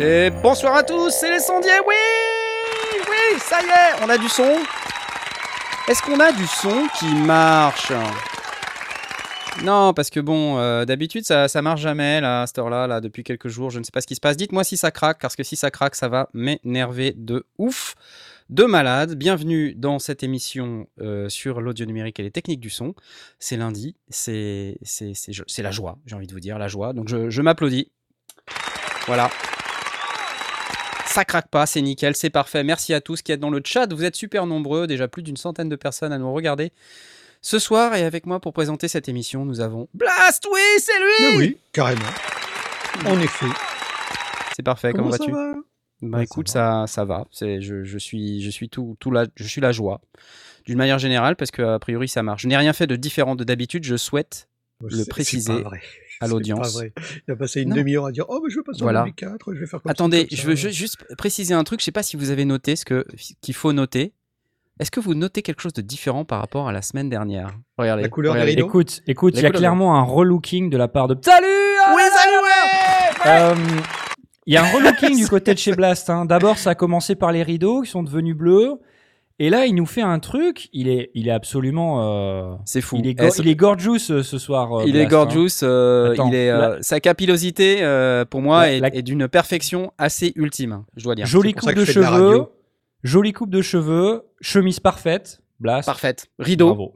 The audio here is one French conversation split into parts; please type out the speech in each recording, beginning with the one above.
Et bonsoir à tous, c'est les sondiers, oui Oui, ça y est, on a du son Est-ce qu'on a du son qui marche? Non, parce que bon, euh, d'habitude ça, ça marche jamais là, à cette heure-là, là, depuis quelques jours, je ne sais pas ce qui se passe. Dites-moi si ça craque, parce que si ça craque, ça va m'énerver de ouf, de malade. Bienvenue dans cette émission euh, sur l'audio numérique et les techniques du son. C'est lundi, c'est la joie, j'ai envie de vous dire, la joie. Donc je, je m'applaudis. Voilà. Ça craque pas, c'est nickel, c'est parfait. Merci à tous qui êtes dans le chat. Vous êtes super nombreux, déjà plus d'une centaine de personnes à nous regarder ce soir. Et avec moi pour présenter cette émission, nous avons Blast. Oui, c'est lui. Mais oui, carrément. En effet. C'est parfait. Comment, vas-tu? va? Bah Ouais, écoute, ça ça, ça va. C'est, je, je suis, je suis tout, tout la, je suis la joie. D'une manière générale, parce que a priori ça marche. Je n'ai rien fait de différent de d'habitude. Je souhaite le c'est préciser pas vrai. À l'audience. Il a passé une demi-heure à dire Oh, mais je vais passer Voilà. en 2004, je vais faire comme Attendez, ça, comme je ça. veux ju- juste préciser un truc. Je sais pas si vous avez noté ce que qu'il faut noter. Est-ce que vous notez quelque chose de différent par rapport à la semaine dernière? Regardez. La couleur des regardez. rideaux? Écoute, écoute, il y a clairement un relooking de la part de. Salut Oui, salut, ouais Euh, Il y a un relooking du côté de chez Blast. hein. D'abord, ça a commencé par les rideaux qui sont devenus bleus. Et là, il nous fait un truc. Il est, il est absolument. euh, C'est fou. il, est Eh, go- ça- il est gorgeous euh, ce soir. euh, Il est Blast, hein. gorgeous, euh, Attends, il est, euh, la- sa capillosité euh, pour moi La- est, la- est d'une perfection assez ultime, je dois dire. Jolie coupe de de cheveux. radio. Jolie coupe de cheveux. Chemise parfaite. Blast. Parfaite. Rideau, Bravo.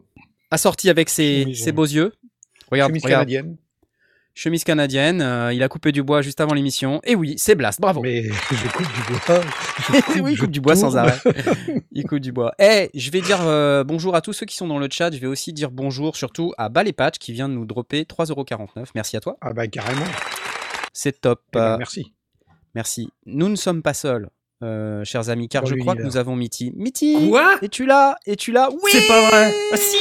assorti avec ses, ses beaux yeux. Regarde, Chemise regarde. canadienne. Chemise canadienne, euh, il a coupé du bois juste avant l'émission. Et oui, c'est Blast, bravo. Mais je coupe du bois. je coupe, oui, il je coupe du bois sans arrêt. il coupe du bois. Eh, je vais dire euh, bonjour à tous ceux qui sont dans le chat. Je vais aussi dire bonjour surtout à Ballet Patch qui vient de nous dropper 3,49€. Merci à toi. Ah, bah, carrément. C'est top. Eh ben, Euh, merci. Merci. Nous ne sommes pas seuls, euh, chers amis, car je crois que nous avons Mitty. Mitty Quoi? Es-tu là? Es-tu là? Oui C'est pas vrai Ah si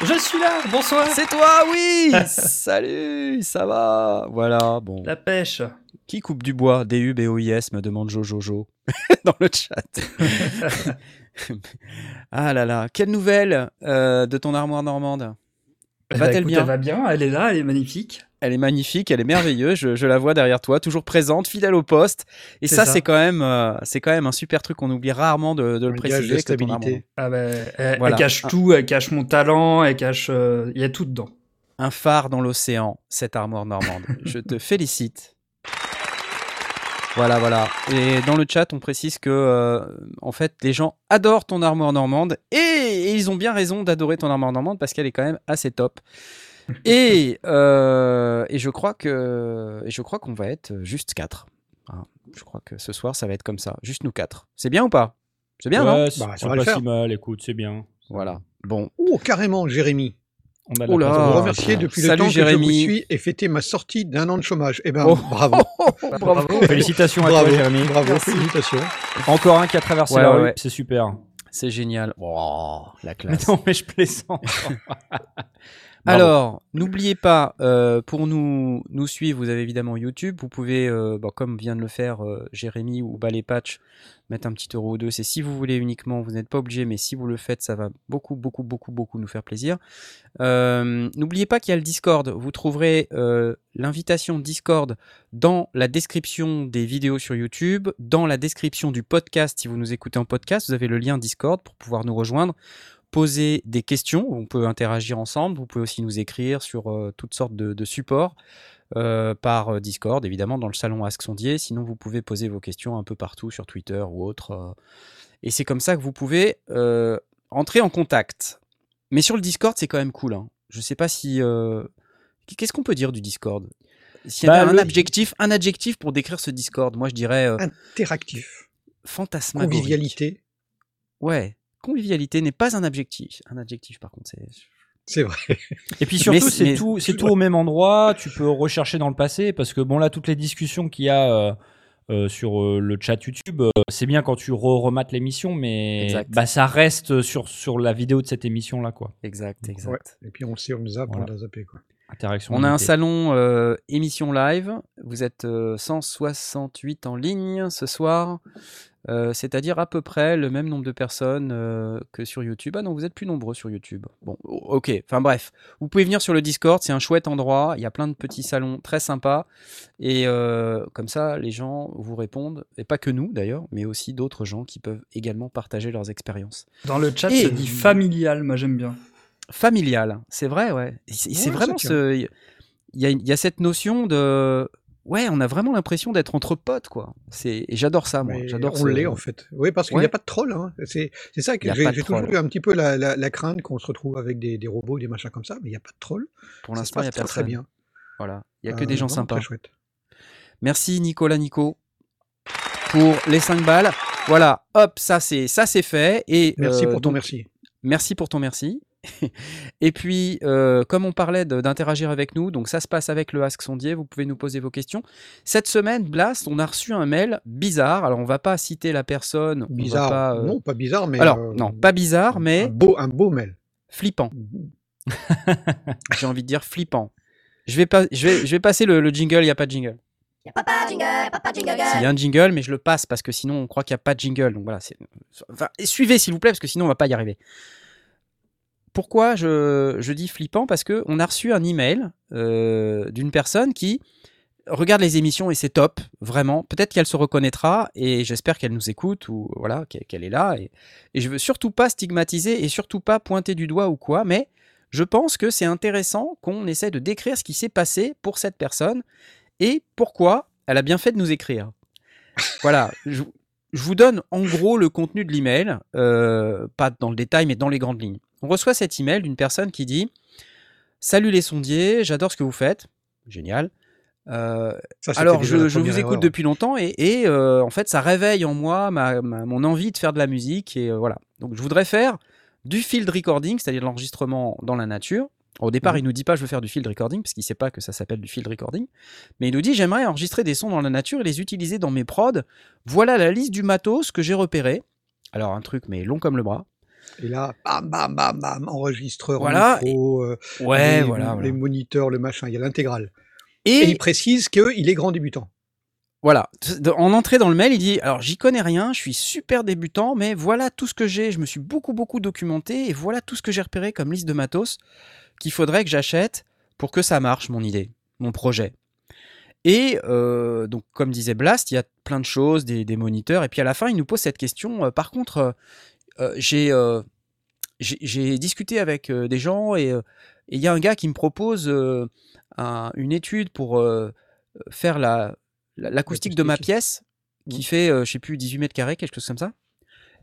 Je suis là, bonsoir. C'est toi, oui. Salut Ça va Voilà, bon. La pêche. Qui coupe du bois D-U-B-O-I-S me demande Jojojo dans le chat. ah là là, quelle nouvelle euh, de ton armoire normande? Va-t-elle écoute, bien Elle va bien, elle est là, elle est magnifique. Elle est magnifique, elle est merveilleuse, je, je la vois derrière toi, toujours présente, fidèle au poste. Et C'est ça, ça. c'est quand même, euh, c'est quand même un super truc qu'on oublie rarement de, de le préciser. de stabilité. Ah bah, elle, Voilà. elle cache tout, elle cache mon talent, elle cache... euh, Il y a tout dedans. un phare dans l'océan, cette armoire normande. Je te félicite. Voilà, voilà. Et dans le chat, on précise que, euh, en fait, les gens adorent ton armoire normande et, et ils ont bien raison d'adorer ton armoire normande parce qu'elle est quand même assez top. Et, euh, et je crois que, et je crois qu'on va être juste quatre. Hein. Je crois que ce soir, ça va être comme ça, juste nous quatre. C'est bien ou pas? C'est bien, non? Ouais, c'est Bah, c'est pas si mal. Écoute, c'est bien. Voilà. Bon. Oh, carrément, Jérémy. On a de Oh la là. place. Vous Ah, remercier depuis le temps que je Jérémy. vous suis et fêter ma sortie d'un an de chômage. Eh ben, Oh. bravo. Bravo. Félicitations à bravo, toi, Jérémy. bravo, Merci. félicitations. Encore un qui a traversé Ouais, la rue. ouais. C'est super. C'est génial. Oh, la Mais classe. non, mais je plaisante. Alors, n'oubliez pas, euh, pour nous, nous suivre, vous avez évidemment YouTube. Vous pouvez, euh, comme vient de le faire euh, Jérémy ou Ballet Patch, mettre un petit euro ou deux. C'est si vous voulez uniquement, vous n'êtes pas obligé, mais si vous le faites, ça va beaucoup, beaucoup, beaucoup, beaucoup nous faire plaisir. N'oubliez pas qu'il y a le Discord. Vous trouverez l'invitation Discord dans la description des vidéos sur YouTube, dans la description du podcast. Si vous nous écoutez en podcast, vous avez le lien Discord pour pouvoir nous rejoindre poser des questions, on peut interagir ensemble, vous pouvez aussi nous écrire sur euh, toutes sortes de, de supports euh, par euh, Discord, évidemment dans le salon Ask Sondier, sinon vous pouvez poser vos questions un peu partout sur Twitter ou autre, et c'est comme ça que vous pouvez entrer en contact. Mais sur le Discord, c'est quand même cool. Hein. Je sais pas si... Qu'est-ce qu'on peut dire du Discord? S'il y Bah, avait un, le- adjectif, un adjectif pour décrire ce Discord, moi je dirais Interactif. fantasmagorique. Convivialité. Ouais, convivialité n'est pas un adjectif. Un adjectif, par contre, c'est. C'est vrai. Et puis surtout, c'est mais- tout, c'est tout au même endroit. Tu peux rechercher dans le passé parce que bon là, toutes les discussions qu'il y a euh, euh, sur euh, le chat YouTube. Euh, c'est bien quand tu re remates l'émission, mais Exact. bah, ça reste sur, sur la vidéo de cette émission-là, quoi. Exact, exact. Ouais. Et puis on sait, on zappe, Voilà. on l'a zappé. Quoi. Interaction. On a un salon euh, émission live. Vous êtes euh, 168 en ligne ce soir. Euh, C'est-à-dire à peu près le même nombre de personnes euh, que sur YouTube. Ah non, vous êtes plus nombreux sur YouTube. Bon, ok. Enfin bref, vous pouvez venir sur le Discord. C'est un chouette endroit. Il y a plein de petits salons très sympas. Et euh, comme ça, les gens vous répondent. Et pas que nous d'ailleurs, mais aussi d'autres gens qui peuvent également partager leurs expériences. Dans le chat, Et- ça dit familial, moi j'aime bien. familial. C'est vrai, ouais. C'est c'est Ouais, vraiment ce. Il y a, il y a cette notion de. Ouais, on a vraiment l'impression d'être entre potes, quoi. C'est et j'adore ça, moi. J'adore. on ce- l'est en fait. Oui, parce qu'il n'y Ouais. a pas de troll. Hein. C'est c'est ça que j'ai toujours eu un petit peu la, la- la crainte qu'on se retrouve avec des, des robots, des machins comme ça, mais il n'y a pas de troll. Pour l'instant, il y a personne. très bien. Voilà. Il y a que Euh, des gens sympas. Très chouette. Merci Nicolas Nico pour les 5 balles. Voilà. Hop, ça c'est ça c'est fait. Et Merci euh, pour ton donc, merci. Merci pour ton merci. Et puis, euh, comme on parlait d'interagir avec nous, donc ça se passe avec le Ask Sondier, vous pouvez nous poser vos questions. Cette semaine, Blast, on a reçu un mail bizarre. Alors, on va pas citer la personne. on va Bizarre. pas, euh, Non, pas bizarre, mais. Alors, euh, non, pas bizarre, Un mais beau, un beau mail. flippant. J'ai envie de dire flippant. Je vais, pas, je vais, je vais passer le, le jingle, il n'y a pas de jingle. Papa jingle, papa jingle. Il y a un jingle, mais je le passe parce que sinon on croit qu'il n'y a pas de jingle. Donc voilà, enfin, suivez s'il vous plaît, parce que sinon on va pas y arriver. Pourquoi je, dis flippant Parce que on a reçu un email euh, d'une personne qui regarde les émissions et c'est top, vraiment. Peut-être qu'elle se reconnaîtra et j'espère qu'elle nous écoute ou voilà qu'elle est là. Et, et je veux surtout pas stigmatiser et surtout pas pointer du doigt ou quoi, mais je pense que c'est intéressant qu'on essaie de décrire ce qui s'est passé pour cette personne et pourquoi elle a bien fait de nous écrire. Voilà, je, je vous donne en gros le contenu de l'email, euh, pas dans le détail, mais dans les grandes lignes. On reçoit cet email d'une personne qui dit Salut les sondiers, j'adore ce que vous faites. Génial. Euh, Ça, alors, je, vous écoute erreur. depuis longtemps et, et, euh, en fait, ça réveille en moi ma, ma- mon envie de faire de la musique. Et euh, voilà. Donc, je voudrais faire du field recording, c'est-à-dire de l'enregistrement dans la nature. Au départ, Mhm. il nous dit pas je veux faire du field recording, parce qu'il sait pas que ça s'appelle du field recording. Mais il nous dit j'aimerais enregistrer des sons dans la nature et les utiliser dans mes prods. Voilà la liste du matos que j'ai repéré. Alors, un truc, mais long comme le bras. Et là, bam, bam, bam, bam, enregistreur, Voilà, micro, euh, Ouais, les, voilà. voilà. les moniteurs, le machin, il y a l'intégrale. Et, Et, il précise qu'il est grand débutant. Voilà, en entrée dans le mail, il dit alors j'y connais rien, je suis super débutant, mais voilà tout ce que j'ai, je me suis beaucoup beaucoup documenté et voilà tout ce que j'ai repéré comme liste de matos qu'il faudrait que j'achète pour que ça marche mon idée, mon projet. Et euh, donc comme disait Blast, il y a plein de choses, des, des moniteurs, et puis à la fin il nous pose cette question. euh, par contre, euh, j'ai euh, j'ai- j'ai discuté avec euh, des gens et euh, il y a un gars qui me propose euh, un- une étude pour euh, faire la la- l'acoustique de ma pièce qui fait, euh, je sais plus, 18 mètres carrés, quelque chose comme ça.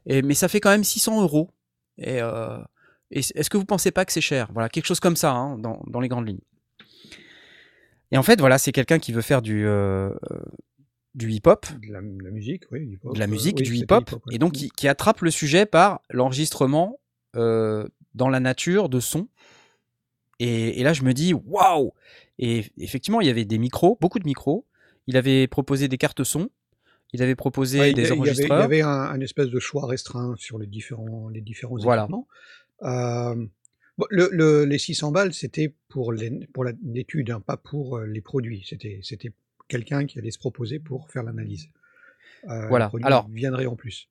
Et, mais ça fait quand même 600 euros. Et, euh, est-ce que vous pensez pas que c'est cher? Voilà, quelque chose comme ça, hein, dans, dans les grandes lignes. Et en fait, voilà, c'est quelqu'un qui veut faire du, euh, euh, du hip-hop, De la, de la musique, oui. hip-hop, de la euh, musique, oui, du hip-hop, ouais. et donc qui, qui attrape le sujet par l'enregistrement euh, dans la nature de sons. Et, et là, je me dis, waouh Et effectivement, il y avait des micros, beaucoup de micros. Il avait proposé des cartes son. Il avait proposé Ouais, il y des a- il y avait- enregistreurs. Il y avait, un, un espèce de choix restreint sur les différents, les différents Voilà. équipements. Euh, bon, le, le- les 600 balles, c'était pour l'étude, hein, pas pour euh, les produits. C'était quelqu'un qui allait se proposer pour faire l'analyse. Euh, Voilà. Alors, viendrait en plus.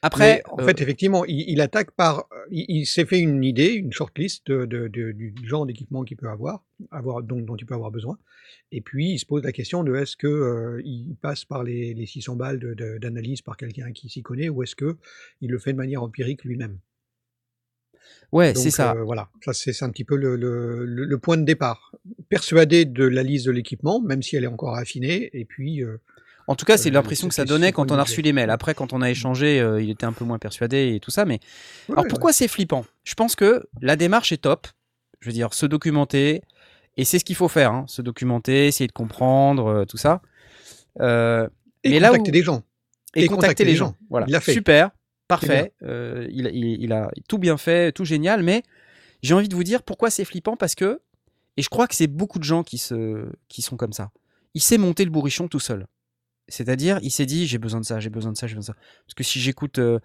Après, Mais en euh, fait, effectivement, il, il attaque par. Il, il s'est fait une idée, une shortlist de, de- de- du genre d'équipement qu'il peut avoir, avoir donc, dont il peut avoir besoin. Et puis, il se pose la question de est-ce que euh, il passe par les, les 600 balles d'analyse par quelqu'un qui s'y connaît, ou est-ce que il le fait de manière empirique lui-même? Ouais, c'est ça. euh, voilà, ça c'est un petit peu le, le- point de départ. Persuadé de la liste de l'équipement, même si elle est encore affinée, et puis euh, En tout cas, c'est euh, l'impression que ça donnait quand on a reçu les mails. Après, quand on a échangé, euh, il était un peu moins persuadé et tout ça. Mais ouais, alors ouais. pourquoi c'est flippant? Je pense que la démarche est top. Je veux dire, se documenter. Et c'est ce qu'il faut faire, hein, se documenter, essayer de comprendre, tout ça. Et mais là contacter où- des gens. et, Et contacter les gens. Voilà. Il fait. Super. Parfait. Euh, il, il- il a tout bien fait, tout génial. Mais j'ai envie de vous dire pourquoi c'est flippant parce que, et je crois que c'est beaucoup de gens qui, se, qui sont comme ça. Il s'est monté le bourrichon tout seul. C'est-à-dire, il s'est dit, j'ai besoin de ça, j'ai besoin de ça, j'ai besoin de ça. Parce que si j'écoute euh,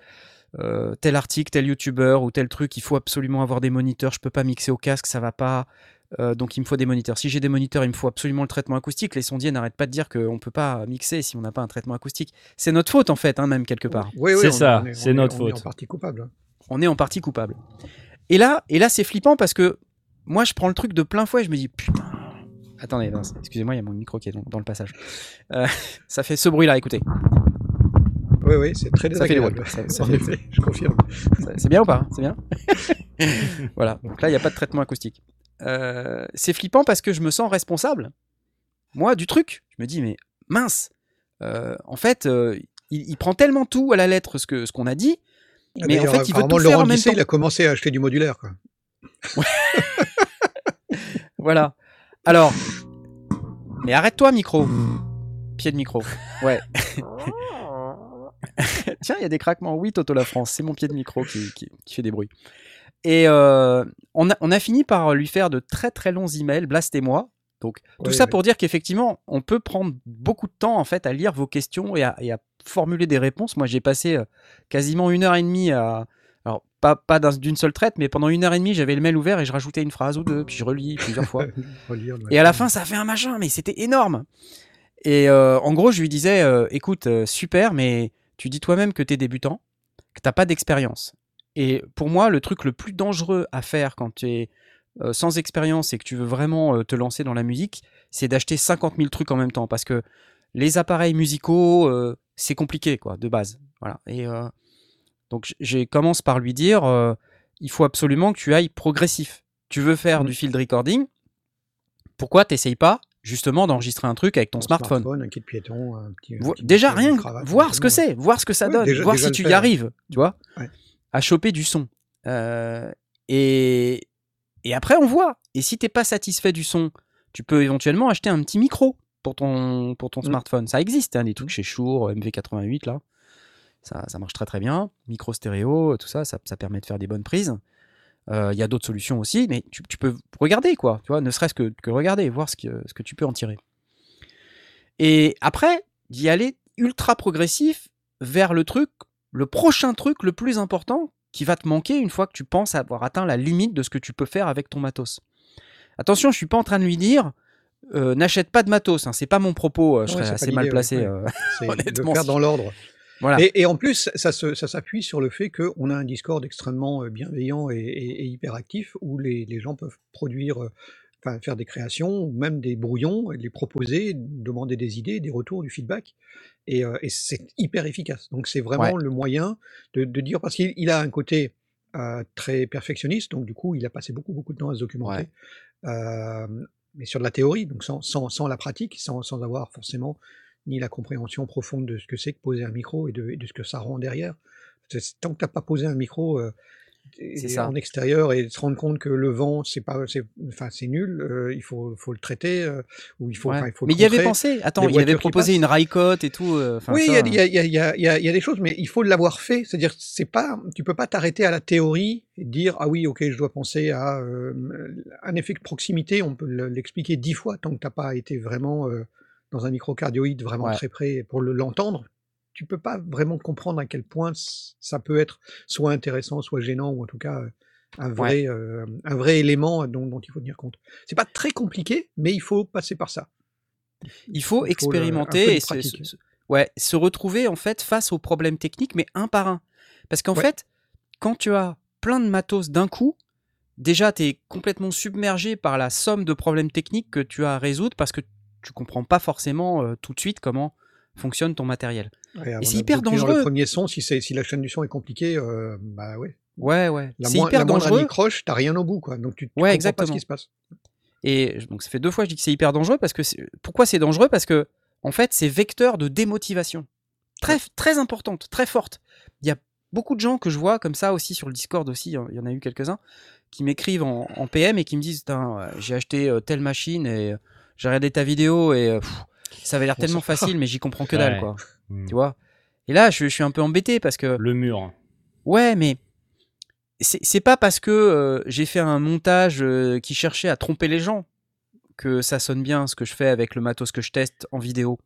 euh, tel article, tel youtubeur ou tel truc, il faut absolument avoir des moniteurs. Je peux pas mixer au casque, ça va pas. Euh, donc il me faut des moniteurs. Si j'ai des moniteurs, il me faut absolument le traitement acoustique. Les sondiers n'arrêtent pas de dire qu'on peut pas mixer si on n'a pas un traitement acoustique. C'est notre faute en fait, hein, même quelque part. Oui, oui, C'est ça, c'est on notre on est faute. en partie coupable. hein. On est en partie coupable. Et là, et là c'est flippant parce que moi je prends le truc de plein fouet. Je me dis putain. Attendez, excusez-moi, il y a mon micro qui est dans, dans le passage. Euh, ça fait ce bruit-là, écoutez. Oui, oui, c'est très Ça fait des désagréable. bruits, ça- ça fait- effet, je confirme. C'est bien ou pas C'est bien Voilà, donc là, il n'y a pas de traitement acoustique. Euh, c'est flippant parce que je me sens responsable, moi, du truc. Je me dis, mais mince, euh, en fait, euh, il, il prend tellement tout à la lettre ce que ce qu'on a dit. Mais en fait, il veut tout faire Laurent en même temps. il a commencé à acheter du modulaire. Quoi. Voilà. Alors, mais arrête-toi, micro. Pied de micro. Ouais. Tiens, il y a des craquements. Oui, Toto la France, c'est mon pied de micro qui, qui- qui fait des bruits. Et euh, on, a, on a fini par lui faire de très très longs emails, Blast et moi. Donc, tout ça pour dire qu'effectivement, on peut prendre beaucoup de temps en fait à lire vos questions et à, et à formuler des réponses. Moi, j'ai passé euh, quasiment une heure et demie à. Alors, pas, pas d'un- d'une seule traite, mais pendant une heure et demie, j'avais le mail ouvert et je rajoutais une phrase ou deux, puis je relis plusieurs fois. Relire, ouais. Et à la fin, ça fait un machin, mais c'était énorme. Et euh, en gros, je lui disais, euh, écoute, euh, super, mais tu dis toi-même que tu es débutant, que t'as pas d'expérience. Et pour moi, le truc le plus dangereux à faire quand tu es euh, sans expérience et que tu veux vraiment euh, te lancer dans la musique, c'est d'acheter 50 000 trucs en même temps. Parce que les appareils musicaux, euh, c'est compliqué, quoi, de base. Voilà. Et donc, j'ai commence par lui dire, il faut absolument que tu ailles progressif. Tu veux faire du field recording, pourquoi t'essayes pas justement d'enregistrer un truc avec ton smartphone, Un kit piéton, un petit. un Vo- petit Déjà rien, cravate, voir ce que c'est, voir ce que ça donne, déjà- voir déjà si tu y arrives, tu vois, Ouais. À choper du son. Euh, et, et après on voit. Et si t'es pas satisfait du son, tu peux éventuellement acheter un petit micro pour ton, pour ton Mm. smartphone. Ça existe, hein, des trucs chez Shure, MV88 là. Ça, ça marche très très bien. Micro stéréo, tout ça, ça, ça permet de faire des bonnes prises. Euh, Il y a d'autres solutions aussi, mais tu, tu peux regarder quoi, tu vois, ne serait-ce que, que regarder, voir ce que, ce que tu peux en tirer. Et après, d'y aller ultra progressif vers le truc, le prochain truc le plus important qui va te manquer une fois que tu penses avoir atteint la limite de ce que tu peux faire avec ton matos. Attention, je suis pas en train de lui dire euh, n'achète pas de matos, hein, c'est pas mon propos, euh, je Ouais, serais assez mal placé. ouais. euh, C'est de Honnêtement, faire dans l'ordre. voilà. Et, et en plus, ça, s'appuie sur le fait qu'on a un Discord extrêmement euh, bienveillant et, et- et hyperactif où les, les gens peuvent produire, enfin faire des créations ou même des brouillons, et les proposer, demander des idées, des retours, du feedback. Et, euh, et c'est hyper efficace. Donc c'est vraiment le moyen de, de dire, parce qu'il il a un côté euh, très perfectionniste, donc du coup il a passé beaucoup beaucoup de temps à se documenter. Euh, mais sur de la théorie, donc sans, sans, sans la pratique, sans, sans avoir forcément ni la compréhension profonde de ce que c'est que poser un micro et de, et de ce que ça rend derrière. Tant que tu n'as pas posé un micro ça. en extérieur et se rendre compte que le vent, c'est pas, c'est, enfin, c'est nul, euh, il faut, faut le traiter, euh, ou il faut, Ouais. il faut Mais il y avait pensé. Attends, il avait proposé une railcote et tout. euh, Oui, il y a, il y, a, il y, a, il y, a, des choses, mais il faut l'avoir fait. C'est-à-dire, c'est pas, tu peux pas t'arrêter à la théorie et dire ah oui, ok, je dois penser à euh, un effet de proximité. On peut le- l'expliquer dix fois tant que t'as pas été vraiment dans un microcardioïde vraiment Ouais. très près pour le- l'entendre. Tu peux pas vraiment comprendre à quel point ça peut être soit intéressant, soit gênant, ou en tout cas euh, un vrai, euh, un vrai élément dont, dont il faut tenir compte. C'est pas très compliqué, mais il faut passer par ça. Il faut Il expérimenter et se, ouais, se retrouver en fait face aux problèmes techniques, mais un par un. Parce qu'en Ouais. fait, quand tu as plein de matos d'un coup, déjà tu es complètement submergé par la somme de problèmes techniques que tu as à résoudre parce que tu comprends pas forcément euh, tout de suite comment fonctionne ton matériel. Ouais, avant c'est hyper dangereux. Le premier son, si, si la chaîne du son est compliquée, euh, bah ouais. Ouais, ouais. C'est hyper la dangereux. anicroche, t'as rien au bout, quoi. Donc tu, tu Ouais, comprends pas ce qui se passe. Et donc ça fait deux fois que je dis que c'est hyper dangereux parce que pourquoi c'est dangereux? Parce que en fait c'est vecteur de démotivation très très importante, très forte. Il y a beaucoup de gens que je vois comme ça aussi sur le Discord aussi, il y en a eu quelques-uns qui m'écrivent en, en PM et qui me disent euh, j'ai acheté euh, telle machine et j'ai regardé ta vidéo et pff, ça avait l'air tellement facile mais j'y comprends que dalle Ouais. quoi. Hmm. Tu vois. Et là je, je suis un peu embêté parce que Le mur. Ouais, mais c'est pas parce que euh, j'ai fait un montage euh, qui cherchait à tromper les gens que ça sonne bien ce que je fais avec le matos que je teste en vidéo.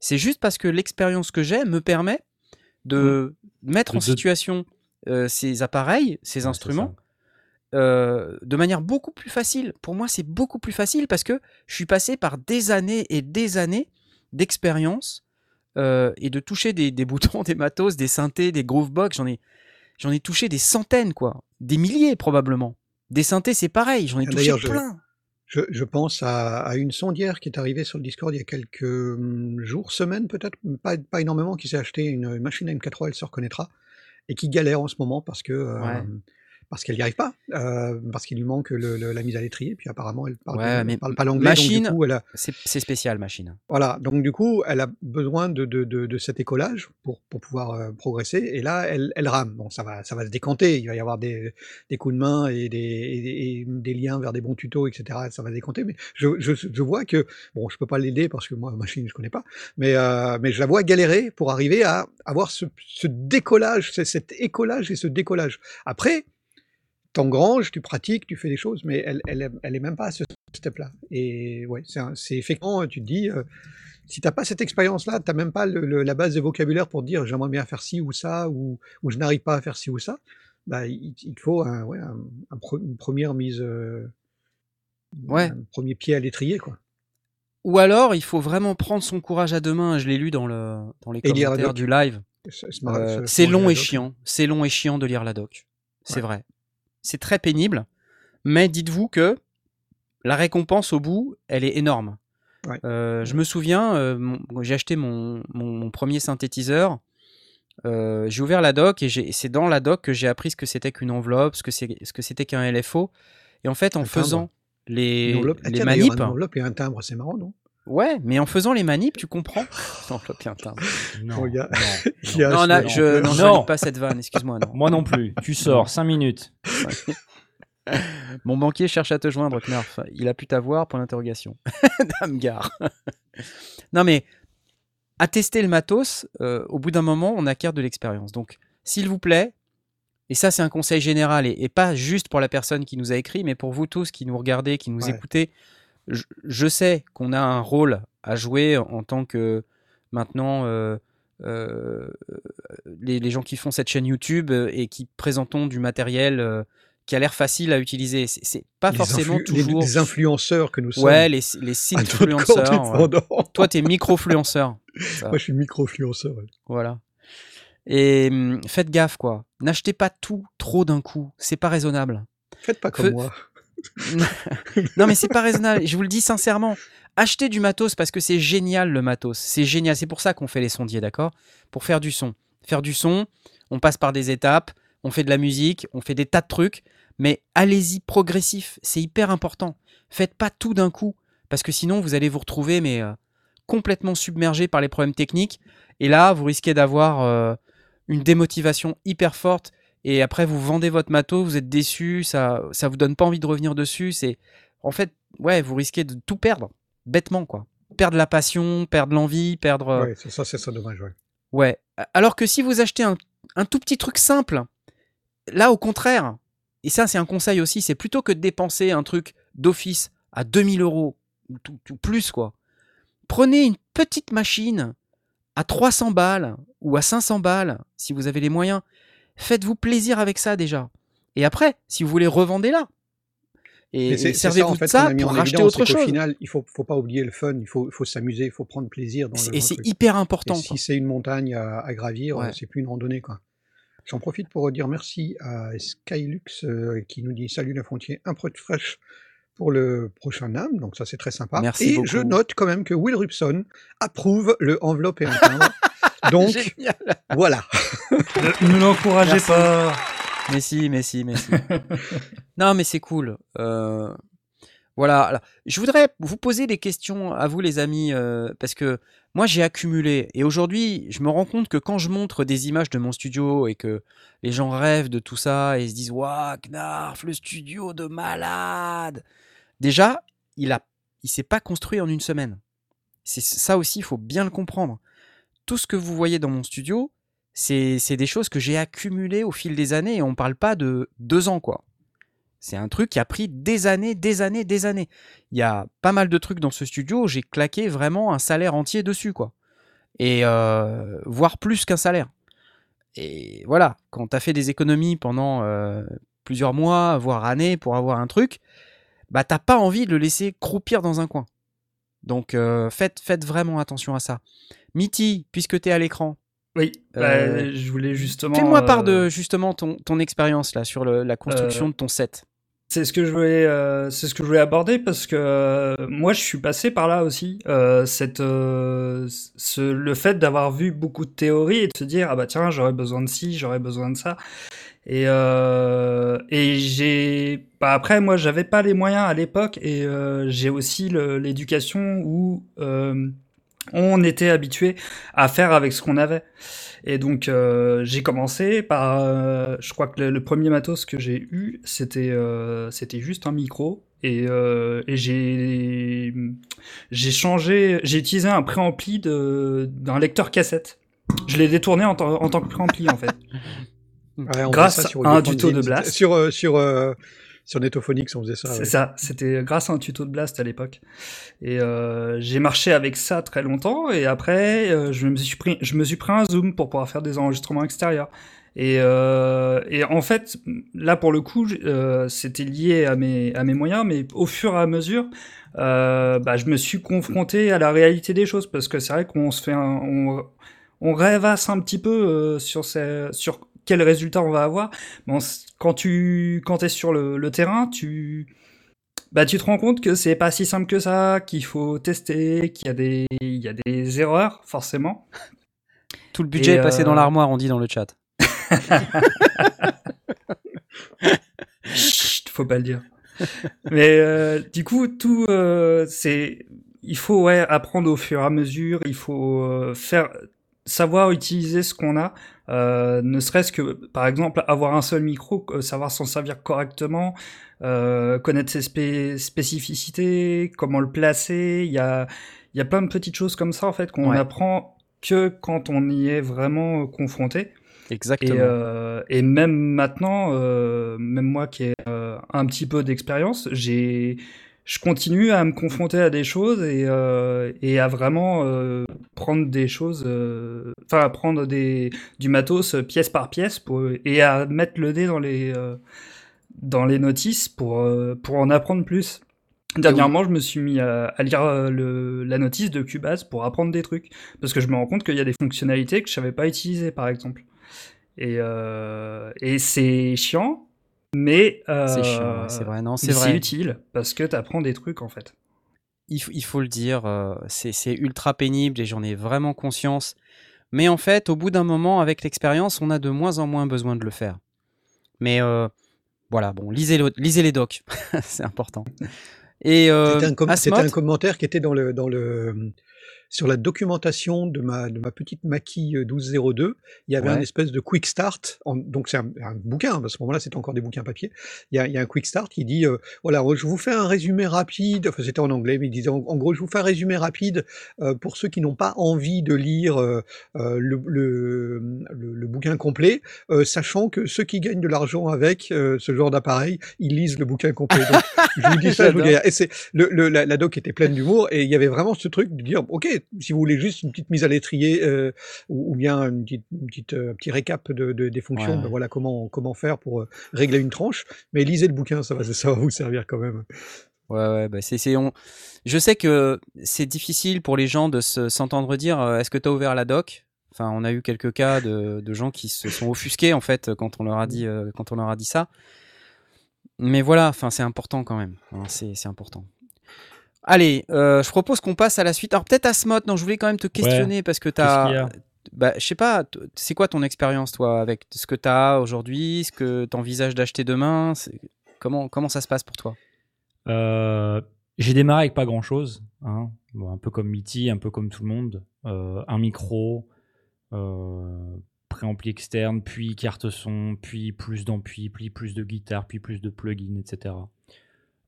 C'est juste parce que l'expérience que j'ai me permet de mettre De- en de- situation euh, ces appareils, ces Ouais, instruments. Euh, de manière beaucoup plus facile. Pour moi, c'est beaucoup plus facile parce que je suis passé par des années et des années d'expérience euh, et de toucher des, des boutons, des matos, des synthés, des groovebox. J'en ai, j'en ai touché des centaines, quoi. Des milliers, probablement. Des synthés, c'est pareil. J'en ai Ah, touché plein. Je, je pense à, à une sondière qui est arrivée sur le Discord il y a quelques hum, jours, semaines peut-être, pas, pas énormément, qui s'est acheté une machine M4A, elle se reconnaîtra, et qui galère en ce moment parce que euh. Parce qu'elle n'y arrive pas, euh, parce qu'il lui manque le- le- la mise à l'étrier, puis apparemment elle parle, Ouais, mais parle pas l'anglais, machine- a, C'est spécial, machine. voilà, donc du coup elle a besoin de, de, de, de cet écolage pour, pour pouvoir euh, progresser, et là elle, elle rame, bon ça va, ça va se décanter, il va y avoir des, des coups de main et des, et- et des liens vers des bons tutos, etc. Ça va décanter, mais je, je, je vois que, bon, je peux pas l'aider parce que moi, machine, je connais pas, mais, euh, mais je la vois galérer pour arriver à avoir ce, ce décollage, cet écolage et ce décollage. Après, t'engranges, tu pratiques, tu fais des choses, mais elle, elle, est- elle est même pas à ce step-là. Et ouais, c'est effectivement, tu te dis, euh, si t'as pas cette expérience-là, t'as même pas le- le- la base de vocabulaire pour dire j'aimerais bien faire ci ou ça, ou, ou je n'arrive pas à faire ci ou ça, bah, il, faut un, ouais, un- un pre- une première mise, euh, Ouais. un premier pied à l'étrier, quoi. Ou alors, il faut vraiment prendre son courage à deux mains. Je l'ai lu dans, le, dans les Et commentaires du live. C'est- Euh, c'est long et chiant. C'est long et chiant de lire la doc. C'est Ouais. vrai. C'est très pénible. Mais dites-vous que la récompense au bout, elle est énorme. Ouais. Euh, je me souviens, euh, j'ai acheté mon, mon- mon premier synthétiseur. Euh, j'ai ouvert la doc et c'est dans la doc que j'ai appris ce que c'était qu'une enveloppe, ce que c'était qu'un LFO. Et en fait, en Un faisant les, les manips, Une enveloppe et un timbre, c'est marrant, non? Ouais, mais en faisant les manips, tu comprends. Non, là, je valide pas cette vanne, excuse-moi. non. Moi non plus. Tu sors 5 minutes. Mon banquier cherche à te joindre, Knarf. Il a pu t'avoir, point d'interrogation. Dame gare. non, mais à tester le matos, euh, au bout d'un moment, on acquiert de l'expérience. Donc, s'il vous plaît, et ça, c'est un conseil général, et, et pas juste pour la personne qui nous a écrit, mais pour vous tous qui nous regardez, qui nous Ouais. écoutez, je, je sais qu'on a un rôle à jouer en tant que maintenant euh, euh, les, les gens qui font cette chaîne YouTube euh, et qui présentons du matériel euh, qui a l'air facile à utiliser. C'est- pas Les forcément les- toujours. les influenceurs que nous sommes. Ouais, les, les synfluenceurs. corps ouais. Toi, t'es microfluenceur. Moi, je suis micro-influenceur. ouais. Voilà. Et hum, faites gaffe, quoi. N'achetez pas tout trop d'un coup. C'est pas raisonnable. Faites pas comme Fe- moi. non, mais c'est pas raisonnable. Je vous le dis sincèrement. Achetez du matos parce que c'est génial le matos. C'est génial. C'est pour ça qu'on fait les sondiers, d'accord? Pour faire du son. Faire du son, on passe par des étapes, on fait de la musique, on fait des tas de trucs. Mais allez-y progressif. C'est hyper important. Faites pas tout d'un coup parce que sinon vous allez vous retrouver mais euh, complètement submergé par les problèmes techniques. Et là, vous risquez d'avoir euh, une démotivation hyper forte. Et après, vous vendez votre matos, vous êtes déçu, ça, ça vous donne pas envie de revenir dessus. C'est, en fait, ouais, vous risquez de tout perdre, bêtement, quoi. Perdre la passion, perdre l'envie, perdre. euh, Ouais, c'est ça, c'est ça dommage. Ouais. Ouais. Alors que si vous achetez un, un tout petit truc simple, là, au contraire, et ça, c'est un conseil aussi, c'est plutôt que de dépenser un truc d'office à 2000 euros, ou tout, tout plus, quoi. Prenez une petite machine à 300 balles ou à 500 balles, si vous avez les moyens. Faites-vous plaisir avec ça déjà. Et après, si vous voulez, revendez-la. Et, servez-vous en de fait, ça pour racheter évidence, autre chose. final, il faut, faut pas oublier le fun, il faut, s'amuser, il faut prendre plaisir dans Et c'est hyper important. si c'est une montagne à, à gravir, Ouais. c'est plus une randonnée, quoi. J'en profite pour dire merci à Skylux euh, qui nous dit salut la frontière, un peu de fraîche pour le prochain NAM, donc ça c'est très sympa. Merci et beaucoup. je note quand même que Will Rupson approuve le enveloppe et un timbre. donc voilà. Ne, ne l'encouragez Merci. pas. Mais si, mais si, mais si. non, mais c'est cool. Euh, voilà. Alors, je voudrais vous poser des questions à vous, les amis, euh, parce que moi, j'ai accumulé. Et aujourd'hui, je me rends compte que quand je montre des images de mon studio et que les gens rêvent de tout ça et se disent Waouh, Knarf, le studio de malade Déjà, il a, il s'est pas construit en une semaine. C'est ça aussi, il faut bien le comprendre. Tout ce que vous voyez dans mon studio, c'est des choses que j'ai accumulées au fil des années et on parle pas de deux ans quoi. C'est un truc qui a pris des années, des années, des années. Il y a pas mal de trucs dans ce studio, j'ai claqué vraiment un salaire entier dessus quoi. et euh, voire plus qu'un salaire. Et voilà, quand tu fait des économies pendant euh, plusieurs mois, voire années pour avoir un truc, bah t'as pas envie de le laisser croupir dans un coin. Donc euh, faites vraiment attention à ça. Mitty, puisque tu es à l'écran, Oui, bah, Euh, je voulais justement. fais-moi part euh, de justement ton, ton expérience là sur le- la construction de ton set. C'est ce que je voulais, euh, c'est ce que je voulais aborder parce que euh, moi je suis passé par là aussi. Euh, cette, euh, ce, le fait d'avoir vu beaucoup de théories et de se dire ah bah tiens j'aurais besoin de ci, j'aurais besoin de ça. Et euh, et j'ai, bah après moi j'avais pas les moyens à l'époque et euh, j'ai aussi l'éducation où euh, on était habitué à faire avec ce qu'on avait. Et donc euh, j'ai commencé par, euh, je crois que le, le premier matos que j'ai eu, c'était euh, c'était juste un micro et, et j'ai j'ai changé, j'ai utilisé un préampli de d'un lecteur cassette. Je l'ai détourné en, tant- en tant que préampli en fait. Ouais, Grâce à un tuto de. Blast. Sur, sur, sur Netophonix, on faisait ça. C'est ouais. ça, c'était grâce à un tuto de Blast à l'époque. Et euh, j'ai marché avec ça très longtemps. Et après, euh, je me suis pris, je me suis pris un Zoom pour pouvoir faire des enregistrements extérieurs. Et, euh, et en fait, là pour le coup, c'était lié à mes à mes moyens, mais au fur et à mesure, bah, je me suis confronté à la réalité des choses parce que c'est vrai qu'on se fait un, on, on rêvasse un petit peu euh, sur ces, sur quel résultat on va avoir. Bon, quand tu quand es sur le, le terrain, tu bah tu te rends compte que c'est pas si simple que ça, qu'il faut tester, qu'il y a des il y a des erreurs forcément. Tout le budget Et, est passé dans euh, l'armoire, on dit dans le chat. Chut, faut pas le dire. Mais euh, du coup, tout euh, c'est il faut ouais apprendre au fur et à mesure. Il faut faire savoir utiliser ce qu'on a. Euh, ne serait-ce que par exemple avoir un seul micro, euh, savoir s'en servir correctement, euh, connaître ses spé- spécificités, comment le placer. Il y a il y a plein de petites choses comme ça en fait qu'on Ouais. apprend que quand on y est vraiment euh, confronté. Exactement. Et, euh, et même maintenant, euh, même moi qui ai euh, un petit peu d'expérience, j'ai, je continue à me confronter à des choses et, euh, à vraiment euh, prendre des choses, euh, enfin à prendre du matos pièce par pièce et à mettre le nez dans les, dans les notices pour, pour en apprendre plus. Dernièrement, je me suis mis à, lire la notice de Cubase pour apprendre des trucs. Parce que je me rends compte qu'il y a des fonctionnalités que je savais pas utiliser, par exemple. Et, et c'est chiant, mais euh, C'est chiant, ouais, c'est vrai. Non, c'est utile parce que tu apprends des trucs en fait. il, faut- il faut le dire, euh, c'est ultra pénible et j'en ai vraiment conscience. Mais en fait, au bout d'un moment, avec l'expérience, on a de moins en moins besoin de le faire. Mais euh, voilà, bon, lisez, le- lisez les docs, c'est important. Et euh, C'était un, com- un commentaire qui était dans le, dans le, sur la documentation de ma, de ma petite maquille 1202. Il y avait Ouais. un espèce de quick start. en- donc c'est un, un bouquin, hein, à ce moment-là, c'était encore des bouquins papier. Il y a, il y a un quick start qui dit euh, voilà, je vous fais un résumé rapide. Enfin, c'était en anglais, mais il disait en, en gros, je vous fais un résumé rapide euh, pour ceux qui n'ont pas envie de lire euh, euh, le, le, le- le bouquin complet, euh, sachant que ceux qui gagnent de l'argent avec euh, ce genre d'appareil, ils lisent le bouquin complet. Donc, je vous dis ça, je vous dis. Et c'est le, le- la, la doc était pleine d'humour et il y avait vraiment ce truc de dire ok si vous voulez juste une petite mise à l'étrier euh, ou, ou bien une petite, une petite, euh, un petit récap de, de- des fonctions Ouais, ben voilà comment comment faire pour euh, régler une tranche mais lisez le bouquin ça va ça va vous servir quand même Ouais, ouais, bah c'est, on... Je sais que c'est difficile pour les gens de se- s'entendre dire euh, est-ce que tu as ouvert la doc? Enfin, on a eu quelques cas de, de gens qui se sont offusqués en fait quand on leur a dit, euh, quand on leur a dit ça. Mais voilà, enfin, c'est important quand même. hein, c'est important. Allez, euh, je propose qu'on passe à la suite. Alors peut-être Asmod, non, je voulais quand même te questionner parce que tu as... a Bah, je sais pas, c'est quoi ton expérience toi avec ce que tu as aujourd'hui, ce que tu envisages d'acheter demain comment, comment ça se passe pour toi? Euh, j'ai démarré avec pas grand chose, hein. Bon, un peu comme Mitty, un peu comme tout le monde. Euh, un micro, euh, préampli externe, puis carte son, puis plus d'ampli, puis plus de guitare, puis plus de plugins, etc.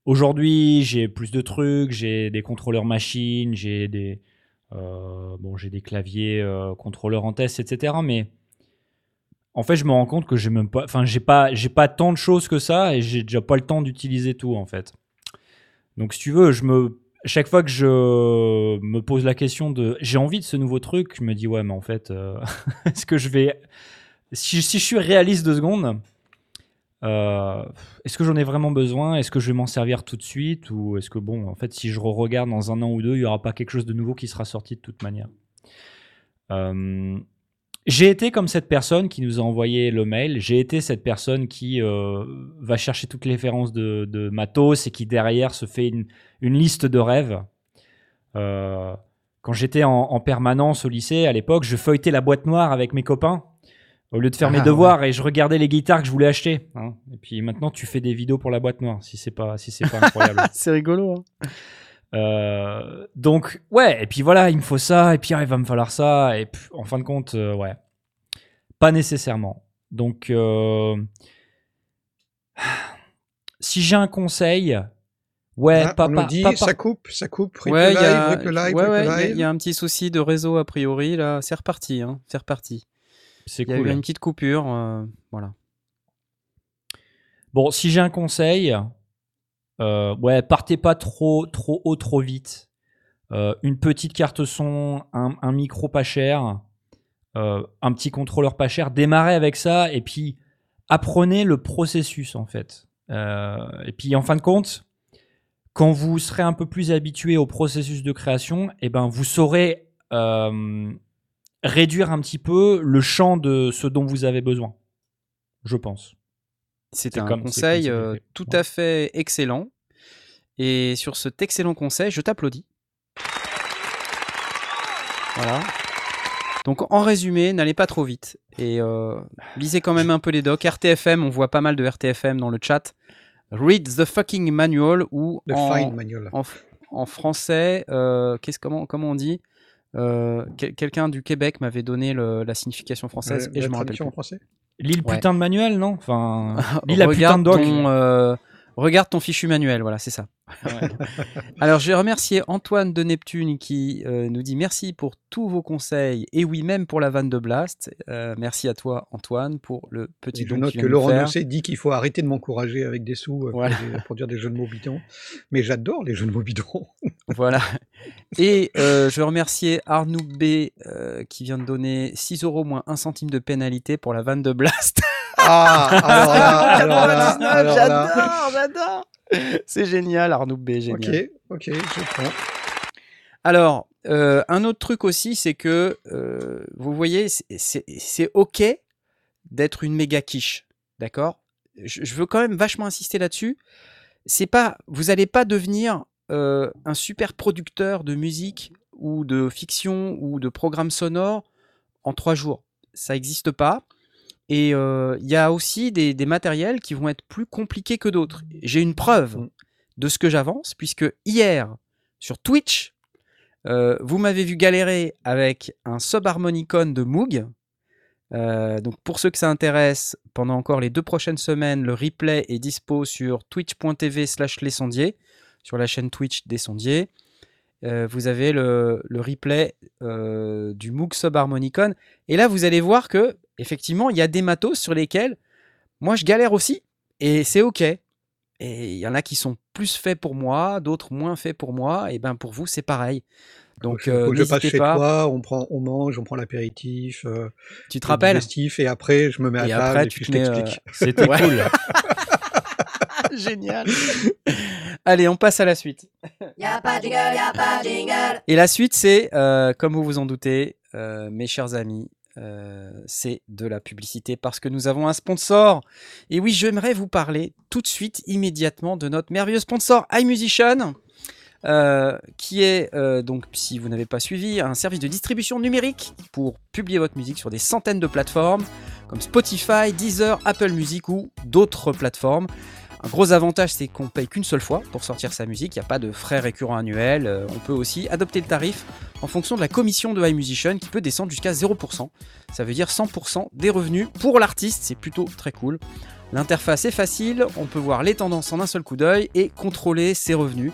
Aujourd'hui, j'ai plus de trucs, j'ai des contrôleurs machines, j'ai des, euh, bon, des claviers euh, contrôleurs en test, etc. Mais en fait, je me rends compte que j'ai même pas, enfin, j'ai pas, pas tant de choses que ça et j'ai déjà pas le temps d'utiliser tout en fait. Donc, si tu veux, je me, chaque fois que je me pose la question de j'ai envie de ce nouveau truc, je me dis ouais, mais en fait, euh, est-ce que je vais. Si, si je suis réaliste deux secondes, euh, est-ce que j'en ai vraiment besoin? Est-ce que je vais m'en servir tout de suite? Ou est-ce que, bon, en fait, si je regarde dans un an ou deux, il n'y aura pas quelque chose de nouveau qui sera sorti de toute manière? Euh, J'ai été comme cette personne qui nous a envoyé le mail. J'ai été cette personne qui euh, va chercher toutes les références de, matos et qui derrière se fait une, liste de rêves. Quand j'étais en permanence au lycée, à l'époque, je feuilletais la boîte noire avec mes copains au lieu de faire mes Ah, devoirs et je regardais les guitares que je voulais acheter. hein. Et puis maintenant, tu fais des vidéos pour la boîte noire, si c'est pas, si c'est pas incroyable. C'est rigolo. hein. Euh, donc ouais, et puis voilà, il me faut ça, et puis ah, il va me falloir ça, et puis, en fin de compte, euh, ouais, pas nécessairement. Donc euh, si j'ai un conseil, ouais, Ah, pas, on nous pas- dit pas- ça coupe, ça coupe, Ouais, il y a, ouais, y, a un petit souci de réseau a priori là. C'est reparti, hein. C'est reparti. C'est Il y a eu une petite coupure, euh, voilà. Bon, si j'ai un conseil, euh, ouais, partez pas trop, trop haut, trop vite. Euh, une petite carte son, un, un micro pas cher, un petit contrôleur pas cher. Démarrez avec ça et puis apprenez le processus en fait. Et puis en fin de compte, quand vous serez un peu plus habitué au processus de création, eh ben vous saurez euh, réduire un petit peu le champ de ce dont vous avez besoin. Je pense. C'était C'est un comme- conseil euh, tout Ouais. à fait excellent. Et sur cet excellent conseil, je t'applaudis. Voilà. Donc en résumé, n'allez pas trop vite et euh, lisez quand même un peu les docs. RTFM, on voit pas mal de RTFM dans le chat. Read the fucking manual ou Le en, fine manual. en, français, euh, qu'est-ce comment comment on dit? Euh, quel- Quelqu'un du Québec m'avait donné le- la signification française et la je me rappelle plus. en français? Lis le Ouais. putain de manuel, non? Enfin, la putain regarde, de doc. ton, euh, regarde ton fichu manuel, voilà, c'est ça. Alors, je vais remercier Antoine de Neptune qui euh, nous dit merci pour tous vos conseils et oui, même pour la vanne de Blast. Euh, merci à toi, Antoine, pour le petit Et je don note que Laurent. Nossé dit qu'il faut arrêter de m'encourager avec des sous euh, Voilà. pour, des- pour dire des jeux de mots bidons. Mais j'adore les jeux de mots bidons. Voilà. Et je veux remercier Arnoux B qui vient de donner 6 euros moins 1 centime de pénalité pour la vanne de Blast. Ah, alors là, alors là, 99, alors là. j'adore, j'adore. C'est génial, Arnoux B, génial. Ok, ok, je prends. Alors, euh, un autre truc aussi, c'est que euh, vous voyez, c'est- ok d'être une méga quiche, d'accord? Je, je veux quand même vachement insister là-dessus. C'est pas, vous n'allez pas devenir euh, un super producteur de musique ou de fiction ou de programmes sonores en trois jours. Ça n'existe pas. Et euh, il y a aussi des, des matériels qui vont être plus compliqués que d'autres. J'ai une preuve Mm. de ce que j'avance, puisque hier, sur Twitch, euh, vous m'avez vu galérer avec un subharmonicon de Moog. Euh, donc pour ceux que ça intéresse, pendant encore les deux prochaines semaines, le replay est dispo sur twitch.tv slash les sondiers, sur la chaîne Twitch des sondiers. Euh, vous avez le, le replay euh, du Moog Subharmonicon. Et là, vous allez voir que effectivement, il y a des matos sur lesquels moi je galère aussi. Et c'est OK. Et il y en a qui sont plus faits pour moi, d'autres moins faits pour moi. Et ben pour vous, c'est pareil. Donc euh, je passe chez pas. toi, on, prend, on mange, on prend l'apéritif, euh, Tu te le rappelles et après je me mets à Et table après, et tu puis je t'explique. C'était cool. Génial. Allez, on passe à la suite. Y'a pas de jingle, y'a pas de jingle. Et la suite, c'est, euh, comme vous vous en doutez, euh, mes chers amis, euh, c'est de la publicité parce que nous avons un sponsor. Et oui, j'aimerais vous parler tout de suite, immédiatement, de notre merveilleux sponsor iMusician. euh, qui est euh, donc, si vous n'avez pas suivi, un service de distribution numérique pour publier votre musique sur des centaines de plateformes comme Spotify, Deezer, Apple Music ou d'autres plateformes. Un gros avantage, c'est qu'on paye qu'une seule fois pour sortir sa musique. Il n'y a pas de frais récurrents annuels. Euh, on peut aussi adopter le tarif en fonction de la commission de iMusician qui peut descendre jusqu'à 0%. Ça veut dire 100% des revenus pour l'artiste. C'est plutôt très cool. L'interface est facile. On peut voir les tendances en un seul coup d'œil et contrôler ses revenus.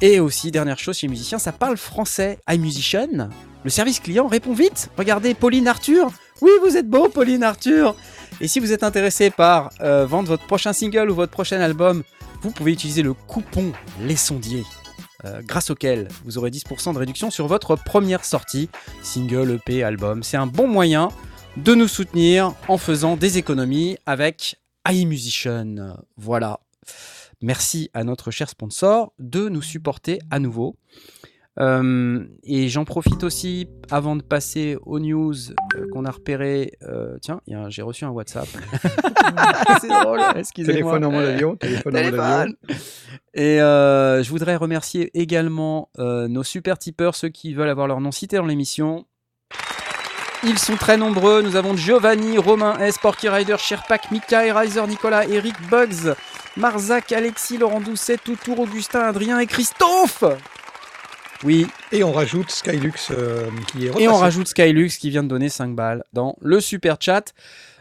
Et aussi, dernière chose chez les musiciens, ça parle français. iMusician, le service client répond vite. Regardez Pauline Arthur. Oui, vous êtes beau, Pauline Arthur. Et si vous êtes intéressé par euh, vendre votre prochain single ou votre prochain album, vous pouvez utiliser le coupon Les Sondiers. euh, grâce auquel vous aurez 10% de réduction sur votre première sortie, single, EP, album. C'est un bon moyen de nous soutenir en faisant des économies avec iMusician. Voilà. Merci à notre cher sponsor de nous supporter à nouveau. Euh, et j'en profite aussi avant de passer aux news euh, qu'on a repéré. euh, tiens, j'ai reçu un WhatsApp. C'est drôle, excusez-moi. Téléphone en mode avion, téléphone en mode avion. Et je voudrais remercier également nos super tipeurs, ceux qui veulent avoir leur nom cité dans l'émission. Ils sont très nombreux. Nous avons Giovanni, Romain S, Porky Rider, Sherpak, Mika, Riser, Nicolas, Eric, Bugs, Marzac, Alexis, Laurent Doucet, Toutour, Augustin, Adrien et Christophe. Oui, Et on rajoute Skylux euh, qui est et on rajoute Skylux qui vient de donner 5 balles dans le super chat.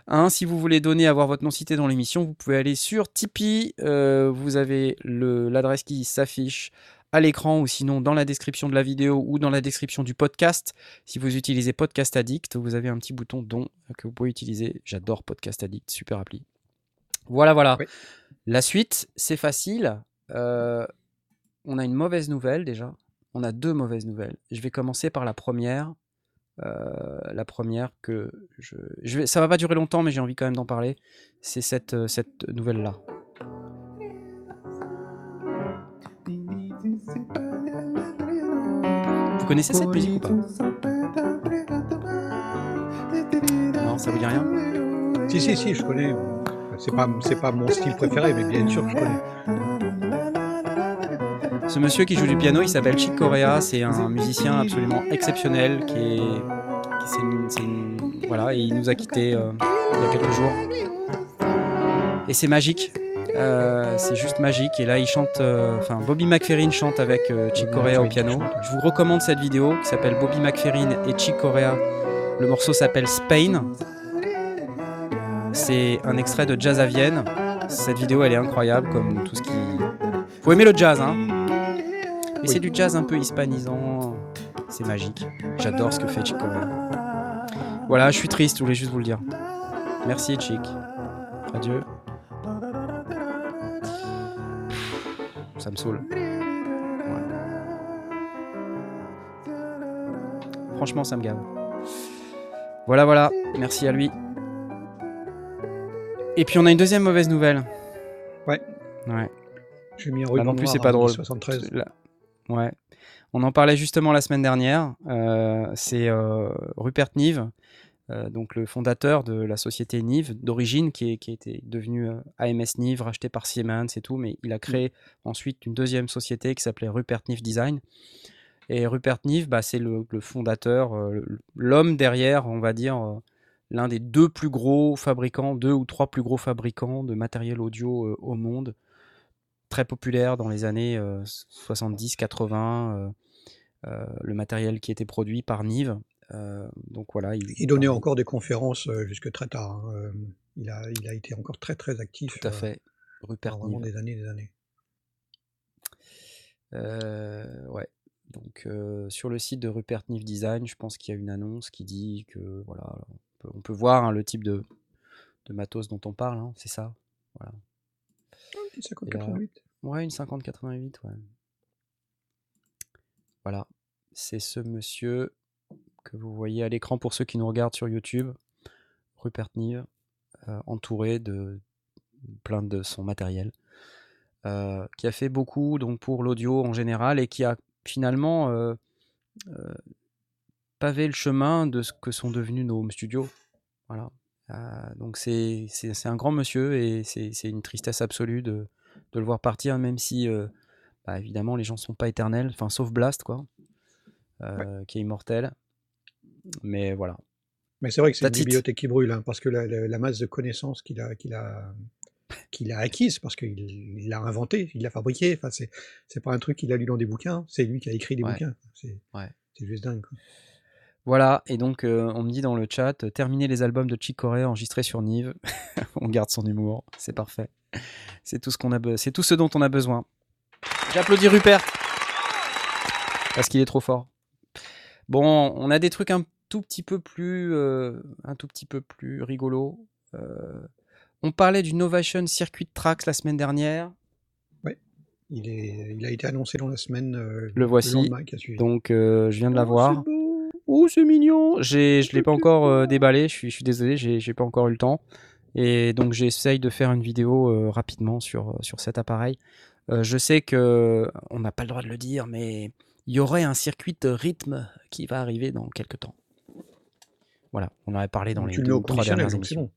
Hein, si vous voulez donner, avoir votre nom cité dans l'émission, vous pouvez aller sur Tipeee. Euh, vous avez l'adresse qui s'affiche à l'écran ou sinon dans la description de la vidéo ou dans la description du podcast. Si vous utilisez Podcast Addict, vous avez un petit bouton don que vous pouvez utiliser. J'adore Podcast Addict, super appli. Voilà, voilà. Oui. La suite, c'est facile. Euh, on a une mauvaise nouvelle déjà. On a deux mauvaises nouvelles. Je vais commencer par la première. Euh, la première que je, je vais, ça va pas durer longtemps, mais j'ai envie quand même d'en parler. C'est cette, euh, cette nouvelle là. Vous connaissez cette musique ou pas? Non, ça vous dit rien? Si, si, si, je connais. C'est pas, c'est pas mon style préféré, mais bien sûr que je connais. Ce monsieur qui joue du piano, il s'appelle Chick Corea. C'est un musicien absolument exceptionnel qui est, qui- c'est une- c'est une- voilà, il nous a quittés euh, il y a quelques jours. Et c'est magique. Euh, c'est juste magique. Et là, il chante. euh, Enfin, Bobby McFerrin chante avec Chick Corea au piano. Je vous recommande cette vidéo qui s'appelle Bobby McFerrin et Chick Corea. Le morceau s'appelle Spain. C'est un extrait de Jazz à Vienne. Cette vidéo, elle est incroyable, comme tout ce qui. Faut aimer le jazz, hein? Oui. c'est du jazz un peu hispanisant. C'est magique. J'adore ce que fait Chick Corea. Voilà, je suis triste, je voulais juste vous le dire. Merci, Chick. Adieu. Ça me saoule. Ouais. Franchement, ça me gave. Voilà, voilà. Merci à lui. Et puis, on a une deuxième mauvaise nouvelle. Ouais. Ouais. J'ai mis un Là ruban non plus, c'est pas drôle. 73. Là- Ouais. On en parlait justement la semaine dernière. Euh, c'est euh, Rupert Neve, euh, donc le fondateur de la société Nive d'origine, qui, était devenu AMS Nive, racheté par Siemens et tout, mais il a créé ensuite une deuxième société qui s'appelait Rupert Neve Design. Et Rupert Neve, bah, c'est le, le fondateur, l'homme derrière, on va dire, l'un des deux plus gros fabricants, deux ou trois plus gros fabricants de matériel audio au monde très populaire dans les années 70-80, le matériel qui était produit par Nive. Euh, donc voilà, il, Il donnait encore des conférences euh, jusque très tard. hein. Euh, il, a, il a été encore très très actif. tout à euh, fait. Rupert Nive. des années des années. Euh, ouais. Donc euh, sur le site de Rupert Nive Design, je pense qu'il y a une annonce qui dit que voilà, on peut, on peut voir hein, le type de, de matos dont on parle, hein, c'est ça. Voilà. Petit 50 Et là- 88. Ouais, une 50-88, ouais. Voilà, c'est ce monsieur que vous voyez à l'écran pour ceux qui nous regardent sur YouTube, Rupert Nive, euh, entouré de plein de son matériel, euh, qui a fait beaucoup donc pour l'audio en général et qui a finalement euh, pavé le chemin de ce que sont devenus nos studios. Voilà. Euh, donc c'est un grand monsieur et c'est une tristesse absolue de, de le voir partir, même si euh, bah, évidemment les gens sont pas éternels, enfin sauf Blast quoi, euh, qui est immortel. Mais voilà. Mais c'est vrai que c'est une bibliothèque qui brûle, hein, parce que la, la- la masse de connaissances qu'il a, qu'il a, qu'il a acquise, parce qu'il il l'a inventé, il l'a fabriqué. Enfin, c'est, pas un truc qu'il a lu dans des bouquins, c'est lui qui a écrit des Ouais. bouquins. C'est, Ouais. juste dingue. quoi. Voilà, et donc euh, on me dit dans le chat, euh, terminer les albums de Chick Corea enregistrés sur Nive. on garde son humour, c'est parfait. C'est tout ce qu'on a, be- c'est tout ce dont on a besoin. J'applaudis Rupert parce qu'il est trop fort. Bon, on a des trucs un tout petit peu plus, euh, un tout petit peu plus rigolo. Euh, on parlait du Novation Circuit Tracks la semaine dernière. Ouais. Il, est, il a été annoncé dans la semaine. euh, Le voici. lendemain qui a suivi. Donc je viens de l'avoir. Oh, c'est mignon. J'ai, je l'ai pas encore euh, déballé. Je suis, je suis désolé, j'ai, j'ai pas encore eu le temps. Et donc j'essaye de faire une vidéo euh, rapidement sur euh, sur cet appareil. Euh, je sais que on n'a pas le droit de le dire, mais il y aurait un circuit de rythme qui va arriver dans quelques temps. Voilà, on en avait parlé dans Donc, les deux ou trois dernières émissions.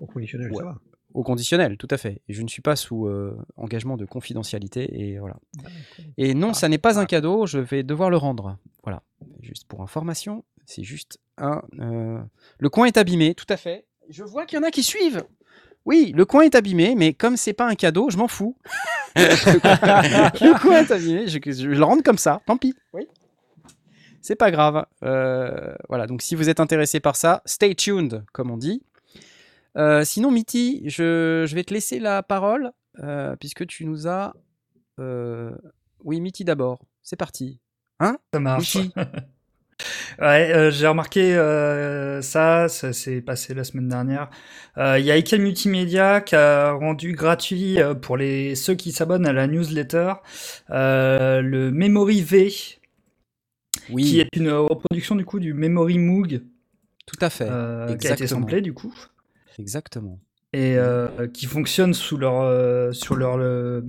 Au conditionnel, Ouais. ça va. Au conditionnel, tout à fait. Et je ne suis pas sous euh, engagement de confidentialité et voilà. Et non, Ah, ça n'est pas un ah. cadeau, je vais devoir le rendre. Voilà. Juste pour information, c'est juste un. euh, Le coin est abîmé, tout à fait. Je vois qu'il y en a qui suivent. Oui, le coin est abîmé, mais comme c'est pas un cadeau, je m'en fous. le coin est abîmé, je, le rendre comme ça, tant pis. Oui. C'est pas grave. Euh, voilà, donc si vous êtes intéressé par ça, stay tuned, comme on dit. Euh, sinon, Mitty, je, je vais te laisser la parole, euh, puisque tu nous as. euh, Oui, Mitty d'abord. C'est parti. Ça marche. Ouais, j'ai remarqué ça, ça s'est passé la semaine dernière. Il y a Iken Multimédia qui a rendu gratuit pour les ceux qui s'abonnent à la newsletter le Memory V, Oui, qui est une reproduction du coup du Memory Moog tout à fait. euh, qui a été samplé du coup Exactement. et euh, qui fonctionne sous leur euh, sur leur le-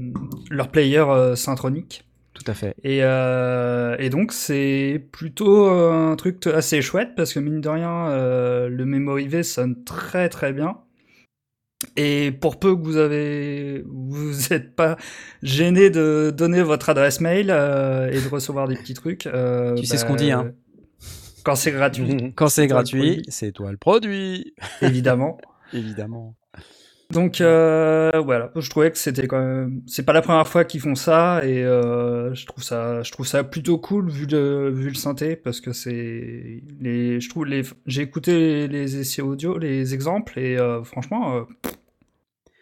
leur player euh, syntronique. Tout à fait. Et, et donc c'est plutôt un truc assez chouette parce que mine de rien, le Memory V sonne très très bien. Et pour peu que vous avez, vous n'êtes pas gêné de donner votre adresse mail euh, et de recevoir des petits trucs. euh, Tu sais ce qu'on dit, hein. Quand c'est gratuit, Quand c'est gratuit, c'est toi le produit. évidemment. Évidemment. Donc euh, voilà, je trouvais que c'était quand même, c'est pas la première fois qu'ils font ça et euh, je trouve ça, je trouve ça plutôt cool vu le vu le synthé parce que c'est les, je trouve les, j'ai écouté les, les essais audio, les exemples et euh, franchement, euh,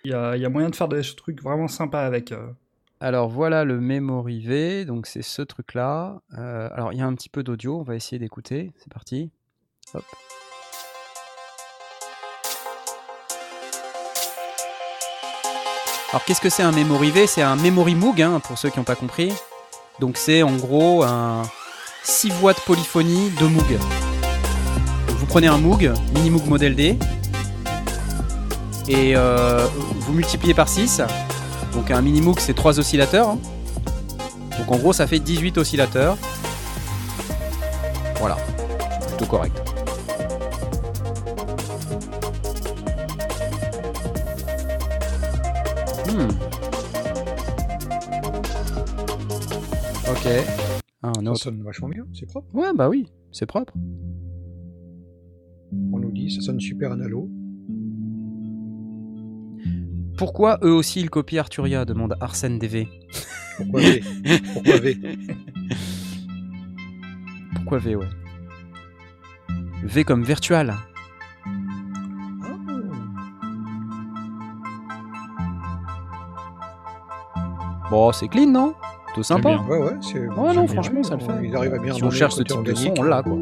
il y a, il y a moyen de faire des trucs vraiment sympas avec. euh. Alors voilà le Memory V, donc c'est ce truc-là. Euh, alors il y a un petit peu d'audio, on va essayer d'écouter. C'est parti. Hop. Alors qu'est-ce que c'est un Memory V C'est un Memory Moog, hein, pour ceux qui n'ont pas compris. Donc c'est en gros un 6 voix de polyphonie de Moog. Vous prenez un Moog, Mini Moog Model D, et euh, vous multipliez par 6. Donc un mini Moog c'est 3 oscillateurs. hein. Donc en gros ça fait 18 oscillateurs. Voilà, plutôt correct. Ok. Ah, un Ça sonne vachement bien, c'est propre. Ouais bah oui, c'est propre. On nous dit, ça sonne super analo. Pourquoi eux aussi ils copient Arturia? demande Arsène DV. Pourquoi V? Pourquoi V? Pourquoi V ouais V comme virtual. Bon c'est clean non? Tout sympa. bien. Ouais, ouais, c'est. Ouais, non, franchement, ça le fait. Ils arrivent à bien Si on cherche ce type de son, on l'a quoi.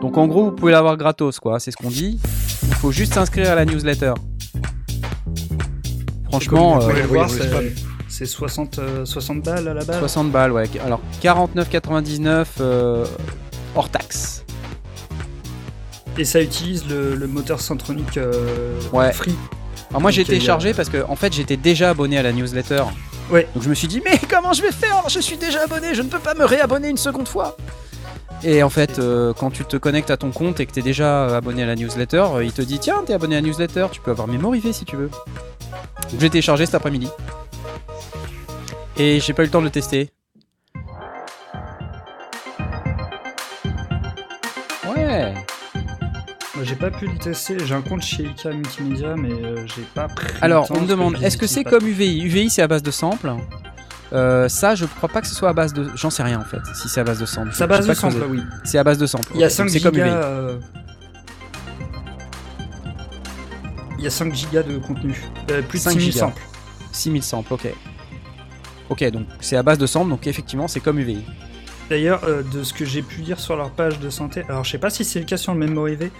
Donc en gros, vous pouvez l'avoir gratos quoi, c'est ce qu'on dit. Il faut juste s'inscrire à la newsletter. Franchement, euh, c'est- c'est c'est 60 euh, 60 balles à la base. 60 balles, ouais. Alors 49,99 euh, hors taxe. Et ça utilise le, le moteur syntronique euh, Ouais. free. Alors moi j'ai a- téléchargé parce que en fait j'étais déjà abonné à la newsletter. Ouais. Donc je me suis dit mais comment je vais faire? Je suis déjà abonné, je ne peux pas me réabonner une seconde fois. Et en fait, euh, quand tu te connectes à ton compte et que tu es déjà abonné à la newsletter, euh, il te dit tiens, t'es abonné à la newsletter, tu peux avoir Memorivé si tu veux. Donc j'ai téléchargé cet après-midi. Et j'ai pas eu le temps de le tester. J'ai pas pu le tester. J'ai un compte chez IKEA Multimédia, mais euh, j'ai pas pris. Alors, on me demande, est-ce que c'est comme UVI UVI, c'est à base de samples? Euh, ça, je crois pas que ce soit à base de. J'en sais rien en fait, si c'est à base de samples. C'est à base de sample, oui. C'est à base de samples. Il y a ok, 5 donc c'est comme gigas. Euh, Il y a 5 gigas de contenu. Euh, plus de 5 6000 gigas. samples. 6000 samples, ok. Ok, donc c'est à base de samples, donc effectivement, c'est comme UVI. D'ailleurs, euh, de ce que j'ai pu lire sur leur page de santé, alors je sais pas si c'est le cas sur le MemoryV,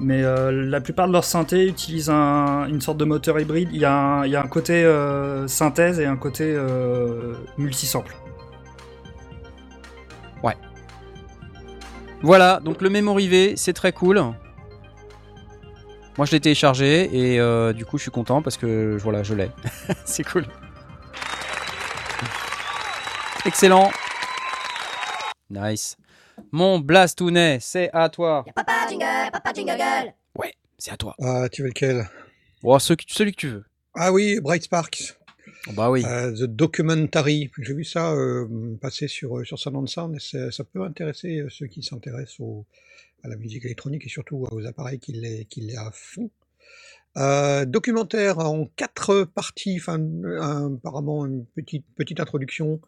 mais euh, la plupart de leurs synthés utilisent un- une sorte de moteur hybride. Il y a un, côté euh, synthèse et un côté multisample. Voilà, donc le Memory V, c'est très cool. Moi, je l'ai téléchargé et du coup, je suis content parce que voilà, je l'ai. c'est cool. Excellent. Nice. Mon Blastounet, c'est à toi. Papa jingle, papa jingle. Ouais, c'est à toi. Ah, tu veux lequel? Oh, ce- celui que tu veux. Ah oui, Bright Sparks. Oh, bah oui. Euh, The Documentary. J'ai vu ça euh, passer sur, euh, sur Sound Sound et ça peut intéresser ceux qui s'intéressent au- à la musique électronique et surtout aux appareils qui les, qui les à fond. Euh, documentaire en quatre parties, enfin, un- apparemment une petite, petite introduction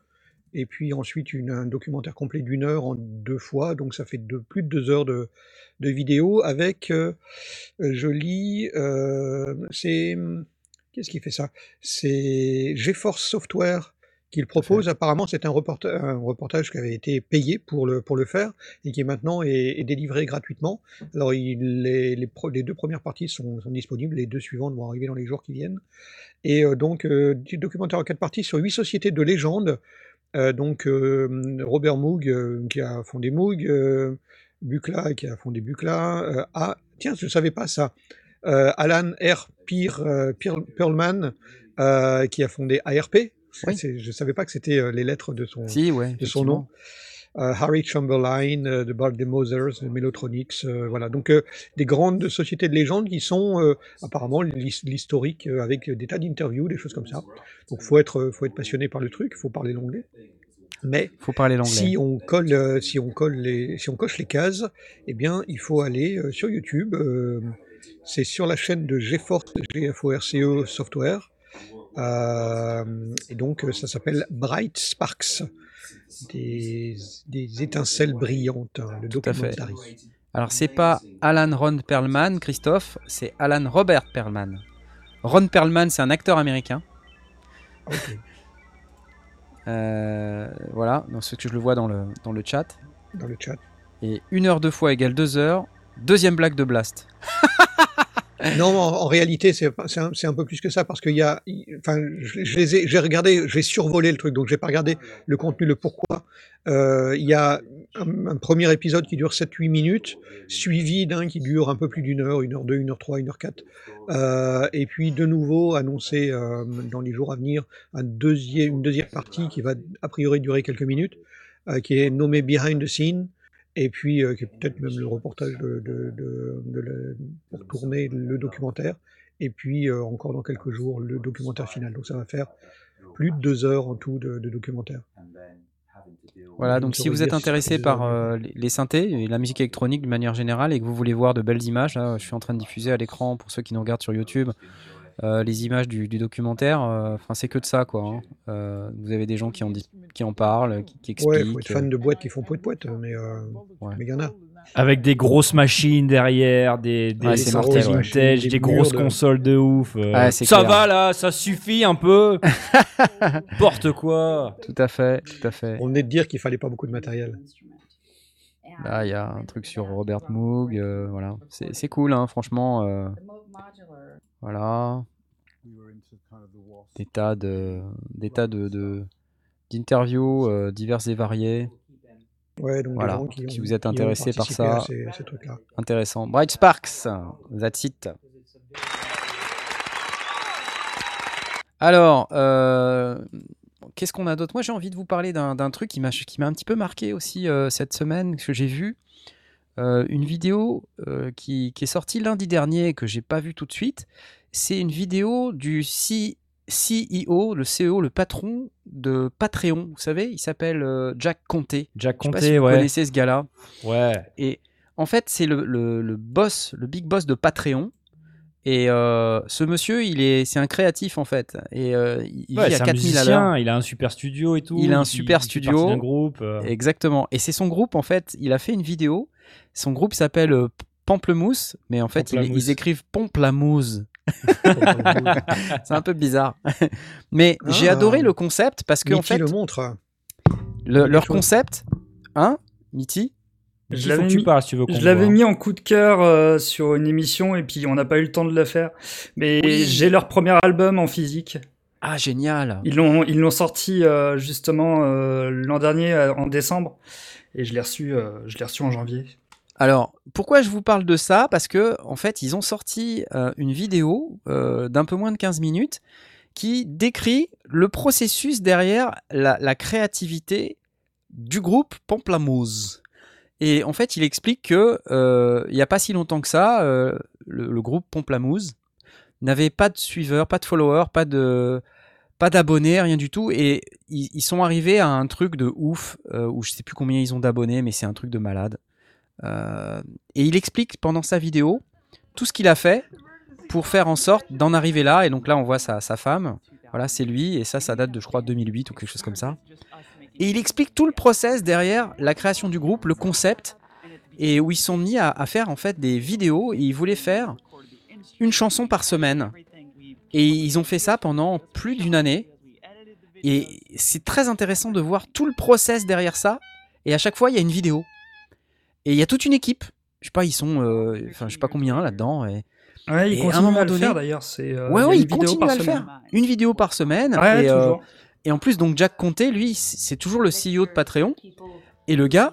et puis ensuite une, un documentaire complet d'une heure en deux fois, donc ça fait de, plus de deux heures de, de vidéo avec, euh, je lis, euh, c'est, qu'est-ce qui fait ça? C'est GeForce Software qui le propose. Apparemment, c'est un, reporta- un reportage qui avait été payé pour le, pour le faire et qui maintenant est, est délivré gratuitement. Alors, il- les, les, pro- les deux premières parties sont, sont disponibles, les deux suivantes vont arriver dans les jours qui viennent. Et euh, donc, euh, documentaire en quatre parties sur huit sociétés de légende. Euh, donc, euh, Robert Moog, euh, qui a fondé Moog, Buchla, qui a fondé Buchla. euh, ah, tiens, je ne savais pas ça. Alan R. Peer, Peer- Perlman, qui a fondé ARP. Oui. Je ne savais pas que c'était les lettres de son, Si, ouais. de son nom. Euh, Harry Chamberlain, euh, de Bart Mosers, de Mellotronics, euh, voilà. Donc euh, des grandes sociétés de légende qui sont euh, apparemment l'his- l'historique euh, avec des tas d'interviews, des choses comme ça. Donc faut être, euh, faut être passionné par le truc, faut parler l'anglais. Mais Faut parler l'anglais. si on colle, euh, si on colle les, si on coche les cases, eh bien, il faut aller euh, sur YouTube. euh, c'est sur la chaîne de GeForce, GFORCE Software. Euh, et donc, euh, ça s'appelle Bright Sparks, des, des étincelles brillantes, hein, le Tout à fait. Alors, c'est pas Alan Ron Perlman, Christophe, c'est Alan Robert Perlman. Ron Perlman, c'est un acteur américain. Ok. Euh, voilà, donc ce que je le vois dans le, dans le chat. Dans le chat. Et une heure deux fois égale deux heures. Deuxième blague de Blast. Non, en, réalité, c'est un, peu plus que ça parce qu'il y a, enfin, je, j'ai regardé, j'ai survolé le truc, donc j'ai pas regardé le contenu, le pourquoi. Euh, il y a un, un premier épisode qui dure 7-8 minutes, suivi d'un qui dure un peu plus d'une heure, une heure deux, une heure trois, une heure quatre. Euh, et puis de nouveau annoncé euh, dans les jours à venir un deuxième, une deuxième partie qui va a priori durer quelques minutes, euh, qui est nommée Behind the Scene. Et puis, euh, peut-être même le reportage de, de, de- de la- pour tourner le documentaire. Et puis, euh, encore dans quelques jours, le documentaire final. Donc, ça va faire plus de deux heures en tout de, documentaire. Voilà, On donc si vous êtes intéressé par euh, les les synthés et la musique électronique de manière générale et que vous voulez voir de belles images, là, je suis en train de diffuser à l'écran pour ceux qui nous regardent sur YouTube euh, les images du, du documentaire. euh, Enfin, c'est que de ça, quoi. hein. Euh, vous avez des gens qui en, dis- qui en parlent, qui, qui Ouais, expliquent. faut être fan de boîtes qui font poète poète, mais euh, Ouais. mais il y en a. Avec des grosses machines derrière, des, des, Ouais, mortel, sorties ouais. vintage, Des des grosses de- consoles de ouf. euh, Ouais, c'est ça clair. va là, ça suffit un peu. Porte quoi. Tout à fait, tout à fait. On venait de dire qu'il fallait pas beaucoup de matériel. Là, il y a un truc sur Robert Moog, euh, voilà. C'est c'est cool, hein, franchement. Voilà. Des tas de, des tas de, de- d'interviews euh, diverses et variées. Ouais, donc Voilà, si vous êtes intéressé par ça. ces, ces trucs-là. Intéressant. Bright Sparks, that's it. Alors, euh, qu'est-ce qu'on a d'autre? Moi, j'ai envie de vous parler d'un d'un truc qui m'a qui m'a un petit peu marqué aussi euh, cette semaine, que j'ai vu. Euh, une vidéo euh, qui, qui est sortie lundi dernier et que j'ai pas vue tout de suite. C'est une vidéo du C- CEO, le CEO, le patron de Patreon. Vous savez, il s'appelle euh, Jack Conté. Jack Conté, si vous ouais. connaissez ce gars-là. Ouais. Et en fait, c'est le, le- le boss, le big boss de Patreon. Et ce monsieur, il est, c'est un créatif en fait. Et il Ouais, vit à c'est un 4000 à l'heure. il a un super studio et tout. Il a un fait- super fait studio. partie d'un groupe. euh. Exactement. Et c'est son groupe en fait. Il a fait une vidéo. Son groupe s'appelle euh, Pamplemousse, mais en fait, ils, écrivent Pomplamousse. c'est un peu bizarre. mais j'ai Ah. adoré le concept parce que en fait, le montre le- leur chose. concept, Hein Mitty? Je l'avais mis- parles si tu veux qu'on Je l'avais mis en coup de cœur euh, sur une émission et puis on n'a pas eu le temps de le faire. Mais Oui. j'ai leur premier album en physique. Ah, génial Ils l'ont ils l'ont sorti euh, justement euh, l'an dernier en décembre et je l'ai reçu euh, je l'ai reçu en janvier. Alors, pourquoi je vous parle de ça? Parce que, en fait, ils ont sorti euh, une vidéo euh, d'un peu moins de 15 minutes qui décrit le processus derrière la, créativité du groupe Pamplamousse. Et en fait, il explique que il n'y a pas si longtemps que ça, le, le groupe Pamplamousse n'avait pas de suiveurs, pas de followers, pas de pas d'abonnés, rien du tout. Et ils, sont arrivés à un truc de ouf euh, où je sais plus combien ils ont d'abonnés, mais c'est un truc de malade. Euh, et il explique pendant sa vidéo tout ce qu'il a fait pour faire en sorte d'en arriver là. Et donc là, on voit sa, sa femme. Voilà, c'est lui. Et ça, ça date de, je crois, 2008 ou quelque chose comme ça. Et il explique tout le process derrière la création du groupe, le concept, et où ils sont mis à, à faire en fait des vidéos. Et ils voulaient faire une chanson par semaine. Et ils ont fait ça pendant plus d'une année. Et c'est très intéressant de voir tout le process derrière ça. Et à chaque fois, il y a une vidéo. Et il y a toute une équipe. Je sais pas, ils sont, euh, enfin, je sais pas combien là-dedans. Et... Ouais, ils Et à un continuent moment à le donné- faire d'ailleurs, c'est euh, ouais, ouais, ils continuent à le semaine. faire. Une vidéo par semaine. Ouais, et, euh, et en plus, donc Jack Conté, lui, c'est toujours le CEO de Patreon. Et le gars,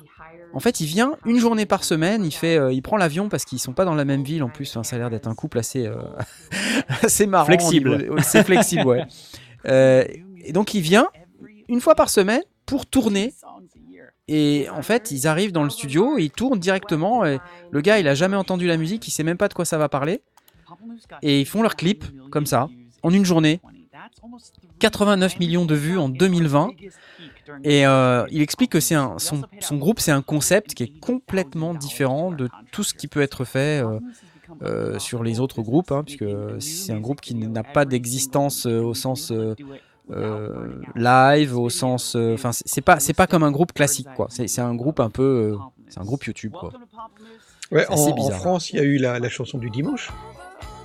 en fait, il vient une journée par semaine. Il fait, euh, il prend l'avion parce qu'ils sont pas dans la même ville en plus. Enfin, ça a l'air d'être un couple assez, euh, assez marrant. Flexible. C'est flexible, ouais. Euh, et donc il vient une fois par semaine pour tourner. Et en fait, ils arrivent dans le studio, ils tournent directement. Et le gars, il a jamais entendu la musique, il sait même pas de quoi ça va parler. Et ils font leur clip, comme ça, en une journée. 89 millions de vues en 2020. Et euh, il explique que c'est un, son, son groupe, c'est un concept qui est complètement différent de tout ce qui peut être fait euh, euh, sur les autres groupes, hein, puisque c'est un groupe qui n'a pas d'existence au sens live, au sens, enfin, c'est pas, c'est pas comme un groupe classique, quoi. C'est un groupe un peu, c'est un groupe YouTube, quoi. Ouais, en. France, il y a eu la, la chanson du dimanche,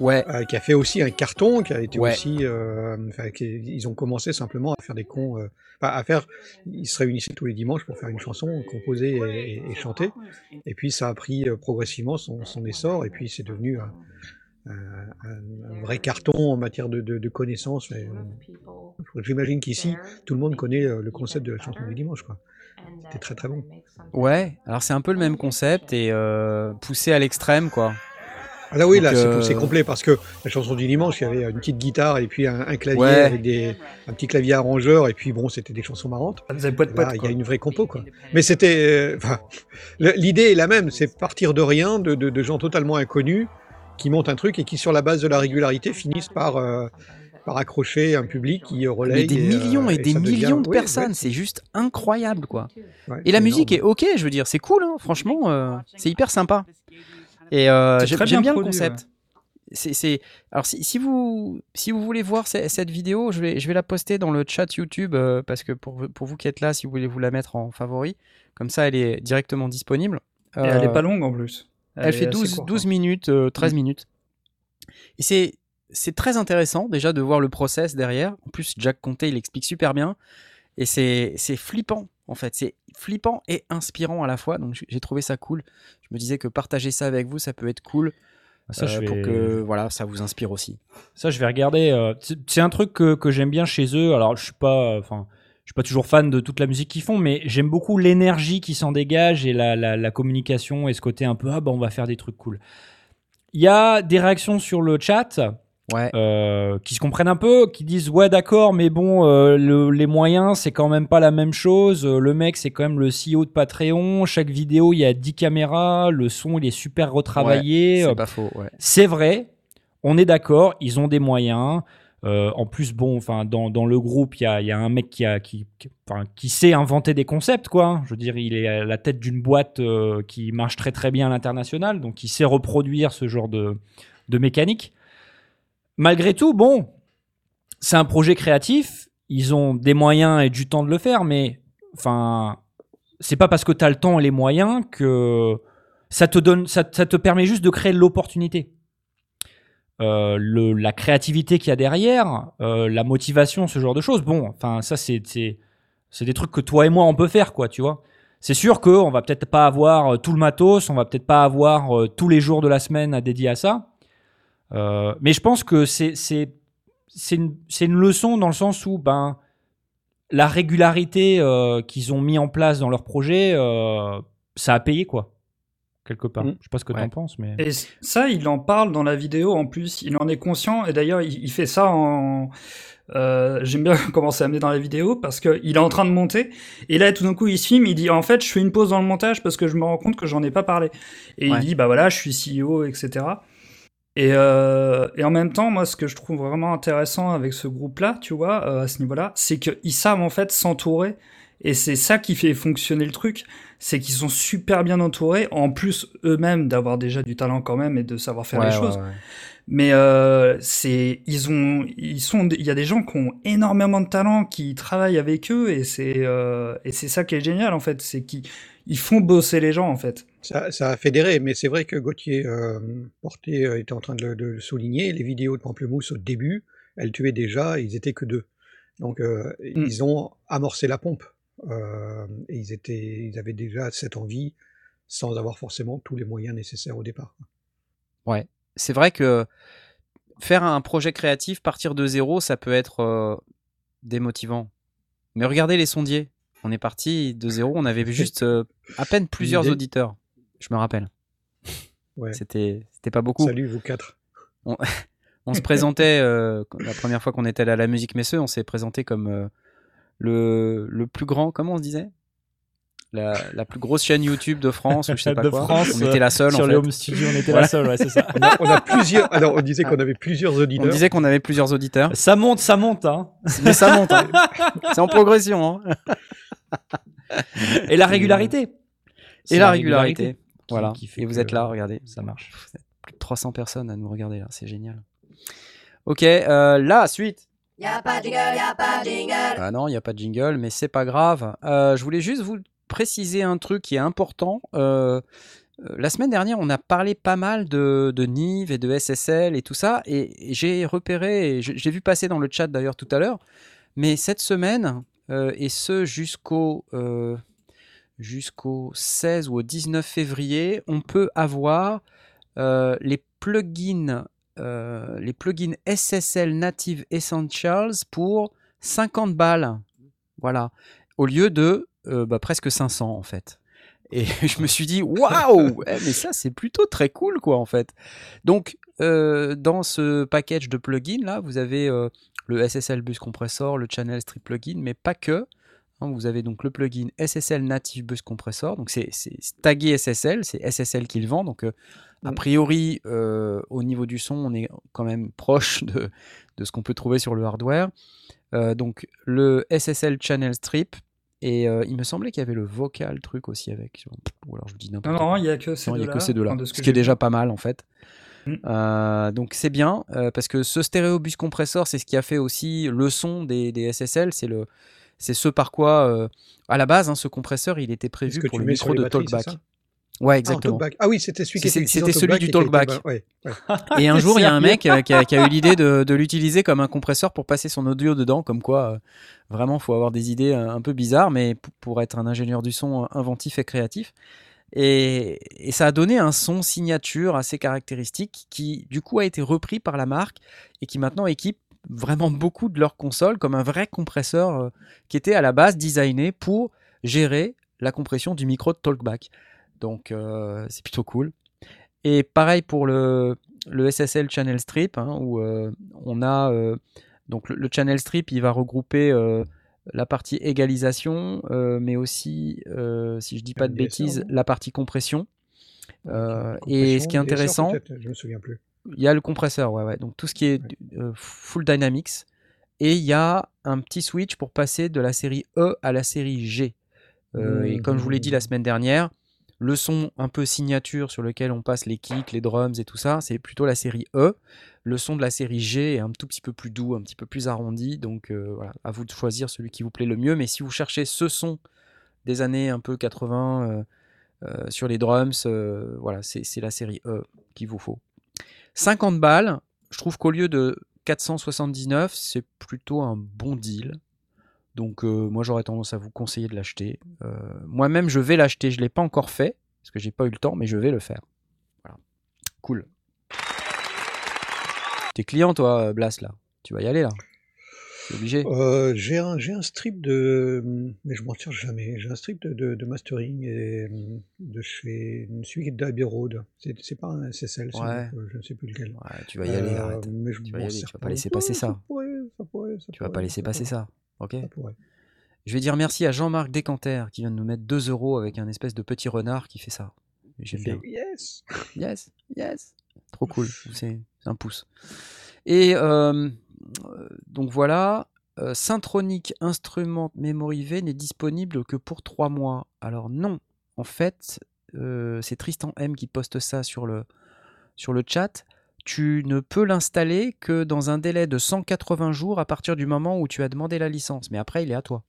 Ouais, euh, qui a fait aussi un carton, qui a été Ouais. aussi. euh, qui- ils ont commencé simplement à faire des cons. euh, enfin, à faire. Ils se réunissaient tous les dimanches pour faire une chanson, composer et, chanter. Et puis ça a pris euh, progressivement son, son essor, et puis c'est devenu un, vrai carton en matière de, de, connaissances. euh, J'imagine qu'ici, tout le monde connaît euh, le concept de la chanson du dimanche. Quoi. C'était très très bon. ouais. Alors c'est un peu le même concept et poussé à l'extrême, quoi. Ah là oui, Donc, là c'est euh, c'est complet parce que la chanson du dimanche, il y avait une petite guitare et puis un, un clavier Ouais. avec des, un petit clavier arrangeur et puis bon, c'était des chansons marrantes. Poète Là, poète il y a une vraie compo quoi. Mais c'était, euh, l'idée est la même, c'est partir de rien, de, de- de gens totalement inconnus qui montent un truc et qui sur la base de la régularité finissent par euh, par accrocher un public qui relaye. Mais des et, euh, millions et, des devient- millions de oui, personnes, ouais, c'est juste incroyable, quoi. ouais, Et la musique est ok, je veux dire, c'est cool, hein, franchement, euh, c'est hyper sympa. Et euh, j'aime bien bien le concept. C'est- Alors, si, si vous, si vous voulez voir ce- cette vidéo, je vais, je vais la poster dans le chat YouTube euh, parce que pour, vous- pour vous qui êtes là, si vous voulez vous la mettre en favori, comme ça, elle est directement disponible. Et elle est Euh, pas longue en plus. elle fait assez 12, courte, 12 hein. minutes, euh, 13 Mm. minutes. Et c'est, c'est très intéressant déjà de voir le process derrière. En plus, Jack Conté, il explique super bien. Et c'est, flippant, en fait. C'est flippant et inspirant à la fois. Donc j'ai- trouvé ça cool. Je me disais que partager ça avec vous, ça peut être cool. Ça, euh, je vais... Pour que voilà, ça vous inspire aussi. Ça, je vais regarder. euh, c'est- un truc que, que j'aime bien chez eux. Alors, je suis pas, enfin, je suis pas toujours fan de toute la musique qu'ils font, mais j'aime beaucoup l'énergie qui s'en dégage et la, la, la communication et ce côté un peu ah bah on va faire des trucs cool. Il y a des réactions sur le chat Ouais. euh, qui se comprennent un peu, qui disent ouais d'accord, mais bon euh, le- les moyens c'est quand même pas la même chose. Euh, Le mec c'est quand même le CEO de Patreon. Chaque vidéo il y a 10 caméras, le son il est super retravaillé. c'est pas faux. Ouais. c'est vrai, on est d'accord, ils ont des moyens. Euh, en plus, bon, enfin, dans, dans le groupe, il y y a un mec qui, a, qui, qui- sait inventer des concepts, quoi. Je veux dire, il est à la tête d'une boîte euh, qui marche très très bien à l'international, donc il sait reproduire ce genre de, de mécanique. Malgré tout, bon, c'est un projet créatif, ils ont des moyens et du temps de le faire, mais enfin, c'est pas parce que tu as le temps et les moyens que ça te donne, ça, te permet juste de créer l'opportunité. Euh, la créativité qu'il y a derrière, euh, la motivation, ce genre de choses. Bon, enfin, ça, c'est, c'est, des trucs que toi et moi, on peut faire, quoi, tu vois. C'est sûr qu'on va peut-être pas avoir euh, tout le matos, on va peut-être pas avoir tous les jours de la semaine à dédier à ça. Euh, mais je pense que c'est c'est c'est une, c'est une leçon dans le sens où ben la régularité euh, qu'ils ont mis en place dans leur projet, euh, ça a payé quoi quelque part. Mm. Je sais pas ce que tu Ouais. en penses, mais Et ça, il en parle dans la vidéo en plus, il en est conscient, et d'ailleurs, il, il fait ça en... euh, J'aime bien comment c'est amené dans la vidéo, parce qu'il est en train de monter, et là, tout d'un coup, il se filme, il dit, en fait, je fais une pause dans le montage, parce que je me rends compte que j'en ai pas parlé. Et Ouais. il dit, bah voilà, je suis CEO, etc. Et, euh, et en même temps, moi, ce que je trouve vraiment intéressant avec ce groupe-là, tu vois, euh, à ce niveau-là, c'est qu'ils savent en fait s'entourer. Et c'est ça qui fait fonctionner le truc, c'est qu'ils sont super bien entourés, en plus eux-mêmes d'avoir déjà du talent quand même et de savoir faire Ouais, les ouais, choses. ouais. Mais euh, c'est, ils ont, ils sont, il y a des gens qui ont énormément de talent, qui travaillent avec eux, et c'est, euh, et c'est ça qui est génial en fait, c'est qu'ils ils font bosser les gens en fait. Ça, ça a fédéré, mais c'est vrai que Gauthier euh, Porté euh, était en train de le, de le souligner. Les vidéos de Pamplemousse au début, elles tuaient déjà, ils étaient que deux. Donc euh, Mm. ils ont amorcé la pompe. euh, et ils, étaient, ils avaient déjà cette envie sans avoir forcément tous les moyens nécessaires au départ. Ouais. C'est vrai que faire un projet créatif, partir de zéro, ça peut être euh, démotivant. Mais regardez les sondiers. On est parti de zéro, on avait juste euh, à peine plusieurs idée. auditeurs. Je me rappelle. Ouais. C'était c'était pas beaucoup. Salut vous quatre. On se présentait, euh, la première fois qu'on était allé à la musique Messeux, on s'est présenté comme euh, le, le plus grand, comment on se disait? La, la plus grosse chaîne YouTube de France ou je sais pas De quoi. France, on était la seule sur en home studios, on était Voilà. la seule, ouais, c'est ça. On a, on a plusieurs. Alors on disait qu'on avait plusieurs On auditeurs. disait qu'on avait plusieurs auditeurs, Ça monte, ça monte, hein. mais ça monte. hein. C'est en progression. hein. Et la régularité. Et la régularité. qui- Voilà. qui fait Et vous êtes là, regardez. Ça marche. Plus de 300 personnes à nous regarder là, c'est génial. Ok, euh, la suite. Y'a pas de jingle, y'a pas de jingle. Ah non, il n'y a pas de jingle, mais c'est pas grave. Euh, je voulais juste vous préciser un truc qui est important. Euh, la semaine dernière, on a parlé pas mal de, de Nive et de SSL et tout ça, et, et j'ai repéré, j'ai vu passer dans le chat d'ailleurs tout à l'heure, mais cette semaine, et ce jusqu'au euh, jusqu'au 16 ou au 19 février, on peut avoir euh, les plugins euh, les plugins SSL Native Essentials pour 50 balles. Voilà. Au lieu de euh, bah, presque 500 en fait. Et je me suis dit, waouh, eh, mais ça c'est plutôt très cool quoi en fait. Donc euh, dans ce package de plugins là, vous avez euh, le SSL Bus Compressor, le Channel Strip Plugin, mais pas que. Hein, vous avez donc le plugin SSL Native Bus Compressor, donc c'est tagué SSL, c'est SSL qui le vend, donc euh, a Mm. priori euh, au niveau du son, on est quand même proche de, de ce qu'on peut trouver sur le hardware. Euh, donc le SSL Channel Strip, et euh, il me semblait qu'il y avait le vocal truc aussi avec. Ou alors je dis Non, n'importe non, quoi. il y a que ces Non, il y a deux-là. que ces deux-là. enfin, de ce qui est déjà pas mal en fait. Mm. Euh, donc c'est bien euh, parce que ce stéréo bus compressor, c'est ce qui a fait aussi le son des, des SSL. C'est le, c'est ce par quoi, euh, à la base, hein, ce compresseur, il était prévu pour le micro de Talkback. Ouais, Ah, en exactement. talkback. Ah oui, c'était celui qui était c'était celui du était- talkback. ouais, ouais. Et un jour, il y a un mec euh, qui a, qui a eu l'idée de, de l'utiliser comme un compresseur pour passer son audio dedans, comme quoi euh, vraiment, faut avoir des idées un peu bizarres, mais pour être un ingénieur du son inventif et créatif. Et, ça a donné un son signature assez caractéristique qui, du coup, a été repris par la marque et qui maintenant équipe vraiment beaucoup de leurs consoles comme un vrai compresseur euh, qui était à la base designé pour gérer la compression du micro de Talkback. Donc, euh, c'est plutôt cool. Et pareil pour le, SSL Channel Strip, hein, où euh, on a donc le, le Channel Strip, il va regrouper la partie égalisation, euh, mais aussi, euh, si je dis pas de bêtises, la partie compression. Euh, et ce qui est intéressant, Je me souviens plus. il y a le compresseur, ouais, ouais. Donc tout ce qui est full dynamics. Et il y a un petit switch pour passer de la série E à la série G. Et comme je vous l'ai dit la semaine dernière, le son un peu signature sur lequel on passe les kicks, les drums et tout ça, c'est plutôt la série E. Le son de la série G est un tout petit peu plus doux, un petit peu plus arrondi. Donc euh, voilà, à vous de choisir celui qui vous plaît le mieux. Mais si vous cherchez ce son des années un peu 80 euh, euh, sur les drums, voilà, c'est la série E qu'il vous faut. 50 balles, je trouve qu'au lieu de 479, c'est plutôt un bon deal. Donc euh, moi j'aurais tendance à vous conseiller de l'acheter. Euh, Moi-même je vais l'acheter, je l'ai pas encore fait parce que j'ai pas eu le temps, mais je vais le faire. Voilà. Cool. T'es client toi, Blas là? Tu vas y aller là? C'est obligé. Euh, j'ai un, j'ai un strip de, mais je m'en tire jamais. J'ai un strip de, de, de mastering et de chez celui d'Abbey Road. C'est, c'est pas un SSL, c'est Ouais. un- je ne sais plus lequel. Ouais, tu vas y aller, Euh, arrête. mais je Tu vas y m'en aller, tu vas pas laisser passer ça. pourrait, ça pourrait, ça Tu vas pas pourrait, laisser ça passer pourrait, ça. Ok ça pourrait. Je vais dire merci à Jean-Marc Descanter qui vient de nous mettre 2 euros avec un espèce de petit renard qui fait ça. J'aime bien. Yes. Yes, yes. Trop cool. C'est un pouce. Et euh, euh, donc voilà. euh, Syntronic Instrument Memory V n'est disponible que pour 3 mois. Alors non, en fait, euh, c'est Tristan M qui poste ça sur le, sur le chat. Tu ne peux l'installer que dans un délai de 180 jours à partir du moment où tu as demandé la licence. Mais après, il est à toi.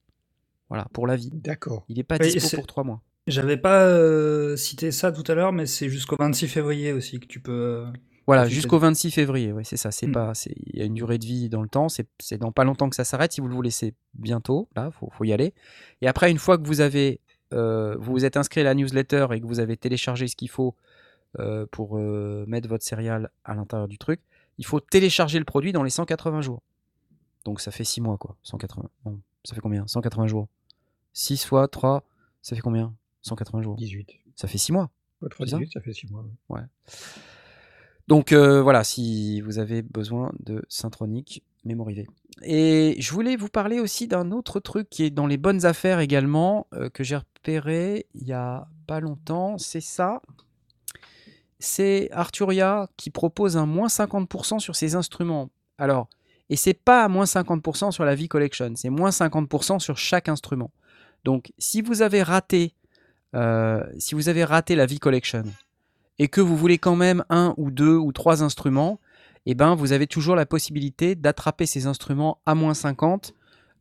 Voilà, pour la vie. D'accord. Il n'est pas Oui, dispo pour 3 mois. J'avais pas euh, cité ça tout à l'heure, mais c'est jusqu'au 26 février aussi que tu peux. Voilà, jusqu'au 26 février, oui, c'est ça. C'est Mm. pas, c'est, il y a une durée de vie dans le temps. C'est, c'est dans pas longtemps que ça s'arrête. Si vous le voulez, c'est bientôt. Là, faut, faut y aller. Et après, une fois que vous avez, euh, vous vous êtes inscrit à la newsletter et que vous avez téléchargé ce qu'il faut euh, pour euh, mettre votre céréale à l'intérieur du truc, il faut télécharger le produit dans les 180 jours. Donc ça fait 6 mois, quoi. 180. Non, ça fait combien? 180 jours. 6 fois 3, ça fait combien? 180 jours. 18. Ça fait 6 mois. Ouais, trois C'est ça? 18, ça fait 6 mois. ouais. Donc euh, voilà, si vous avez besoin de Syntronic V. Et je voulais vous parler aussi d'un autre truc qui est dans les bonnes affaires également, euh, que j'ai repéré il y a pas longtemps, c'est ça. C'est Arturia qui propose un moins 50% sur ses instruments. Alors, et c'est pas moins 50% sur la V Collection, c'est moins 50% sur chaque instrument. Donc, si vous avez raté, euh, si vous avez raté la V Collection, et que vous voulez quand même un ou deux ou trois instruments, eh ben, vous avez toujours la possibilité d'attraper ces instruments à moins 50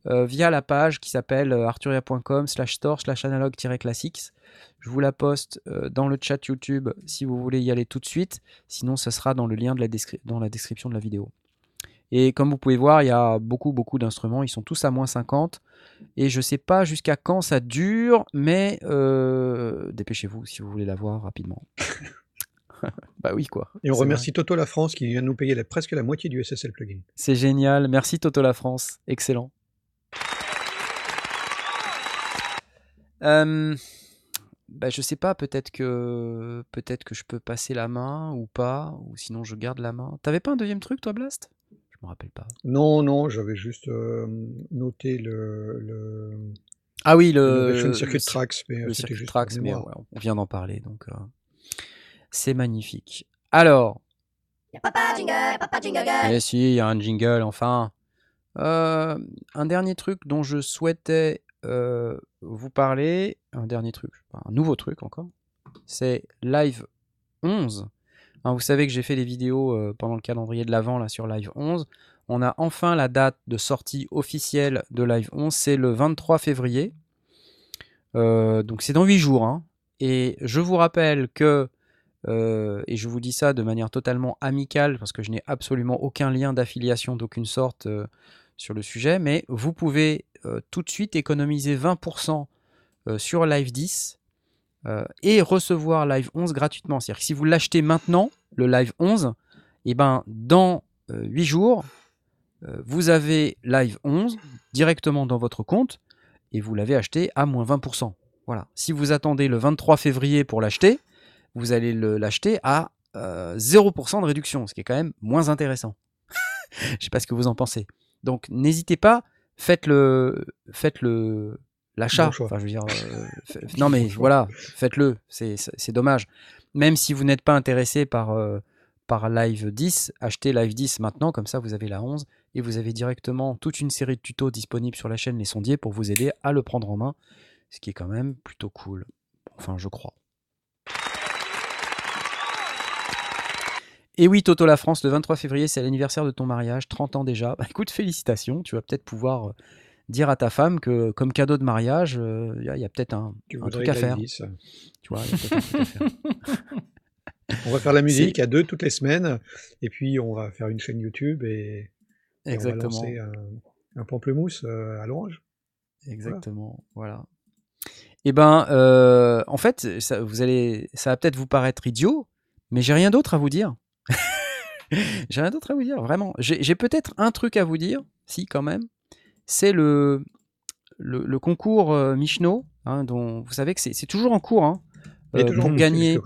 euh, via la page qui s'appelle euh, arturia.com slash store slash analog-classics. Je vous la poste euh, dans le chat YouTube si vous voulez y aller tout de suite. Sinon, ce sera dans le lien de la dans la description de la vidéo. Et comme vous pouvez voir, il y a beaucoup, beaucoup d'instruments. Ils sont tous à moins 50. Et je ne sais pas jusqu'à quand ça dure, mais euh, dépêchez-vous si vous voulez la voir rapidement. bah oui, quoi. Et on remercie Toto La France qui vient de nous payer la- presque la moitié du SSL plugin. C'est génial. Merci Toto La France. Excellent. Euh, bah, je sais pas, peut-être que peut-être que je peux passer la main ou pas, ou sinon je garde la main. T'avais pas un deuxième truc, toi, Blast? Je me rappelle pas. Non, non, j'avais juste euh, noté le, le, Ah oui, le le, le Circuit cir- Tracks, mais le c'était circuit juste tracks, pour mais ouais, on vient d'en parler, donc euh, c'est magnifique. Alors, Y'a papa jingle, papa jingle girl. Eh si, il y a un jingle, enfin. Euh, un dernier truc dont je souhaitais euh, vous parler, un dernier truc, un nouveau truc encore, c'est Live 11. Hein, vous savez que j'ai fait des vidéos euh, pendant le calendrier de l'Avent là sur Live 11. On a enfin la date de sortie officielle de Live 11, c'est le 23 février. Euh, donc c'est dans 8 jours. hein. Et je vous rappelle que et je vous dis ça de manière totalement amicale parce que je n'ai absolument aucun lien d'affiliation d'aucune sorte sur le sujet, mais vous pouvez euh, tout de suite économiser 20% euh, sur Live 10 euh, et recevoir Live 11 gratuitement. C'est-à-dire si vous l'achetez maintenant, le Live 11, et ben dans 8 jours, vous avez Live 11 directement dans votre compte et vous l'avez acheté à moins 20%. Voilà. Si vous attendez le 23 février pour l'acheter, vous allez le- l'acheter à euh, 0% de réduction, ce qui est quand même moins intéressant. Je sais pas ce que vous en pensez. Donc n'hésitez pas, faites le, faites le l'achat. Bon choix. enfin, je veux dire, euh, fa- non mais voilà, faites-le. C'est dommage. Même si vous n'êtes pas intéressé par euh, par Live 10, achetez Live 10 maintenant, comme ça vous avez la 11 et vous avez directement toute une série de tutos disponibles sur la chaîne Les Sondiers pour vous aider à le prendre en main, ce qui est quand même plutôt cool. Enfin, je crois. Et oui, Toto la France, le 23 février, c'est l'anniversaire de ton mariage, 30 ans déjà. Bah, écoute, félicitations, tu vas peut-être pouvoir euh, dire à ta femme que comme cadeau de mariage, euh, il y a, peut-être un, truc à faire. Tu vois, il y a peut-être un truc à faire. On va faire la musique à deux toutes les semaines, et puis on va faire une chaîne YouTube et, et on va lancer un, un pamplemousse euh, à l'orange. Exactement, voilà. Et ben, euh, en fait, ça, vous allez, ça va peut-être vous paraître idiot, mais j'ai rien d'autre à vous dire. j'ai rien d'autre à vous dire, vraiment. J'ai peut-être un truc à vous dire, si quand même. C'est le, le, le concours euh, Michno, hein, dont vous savez que c'est toujours en cours. Hein, euh, toujours pour gagner.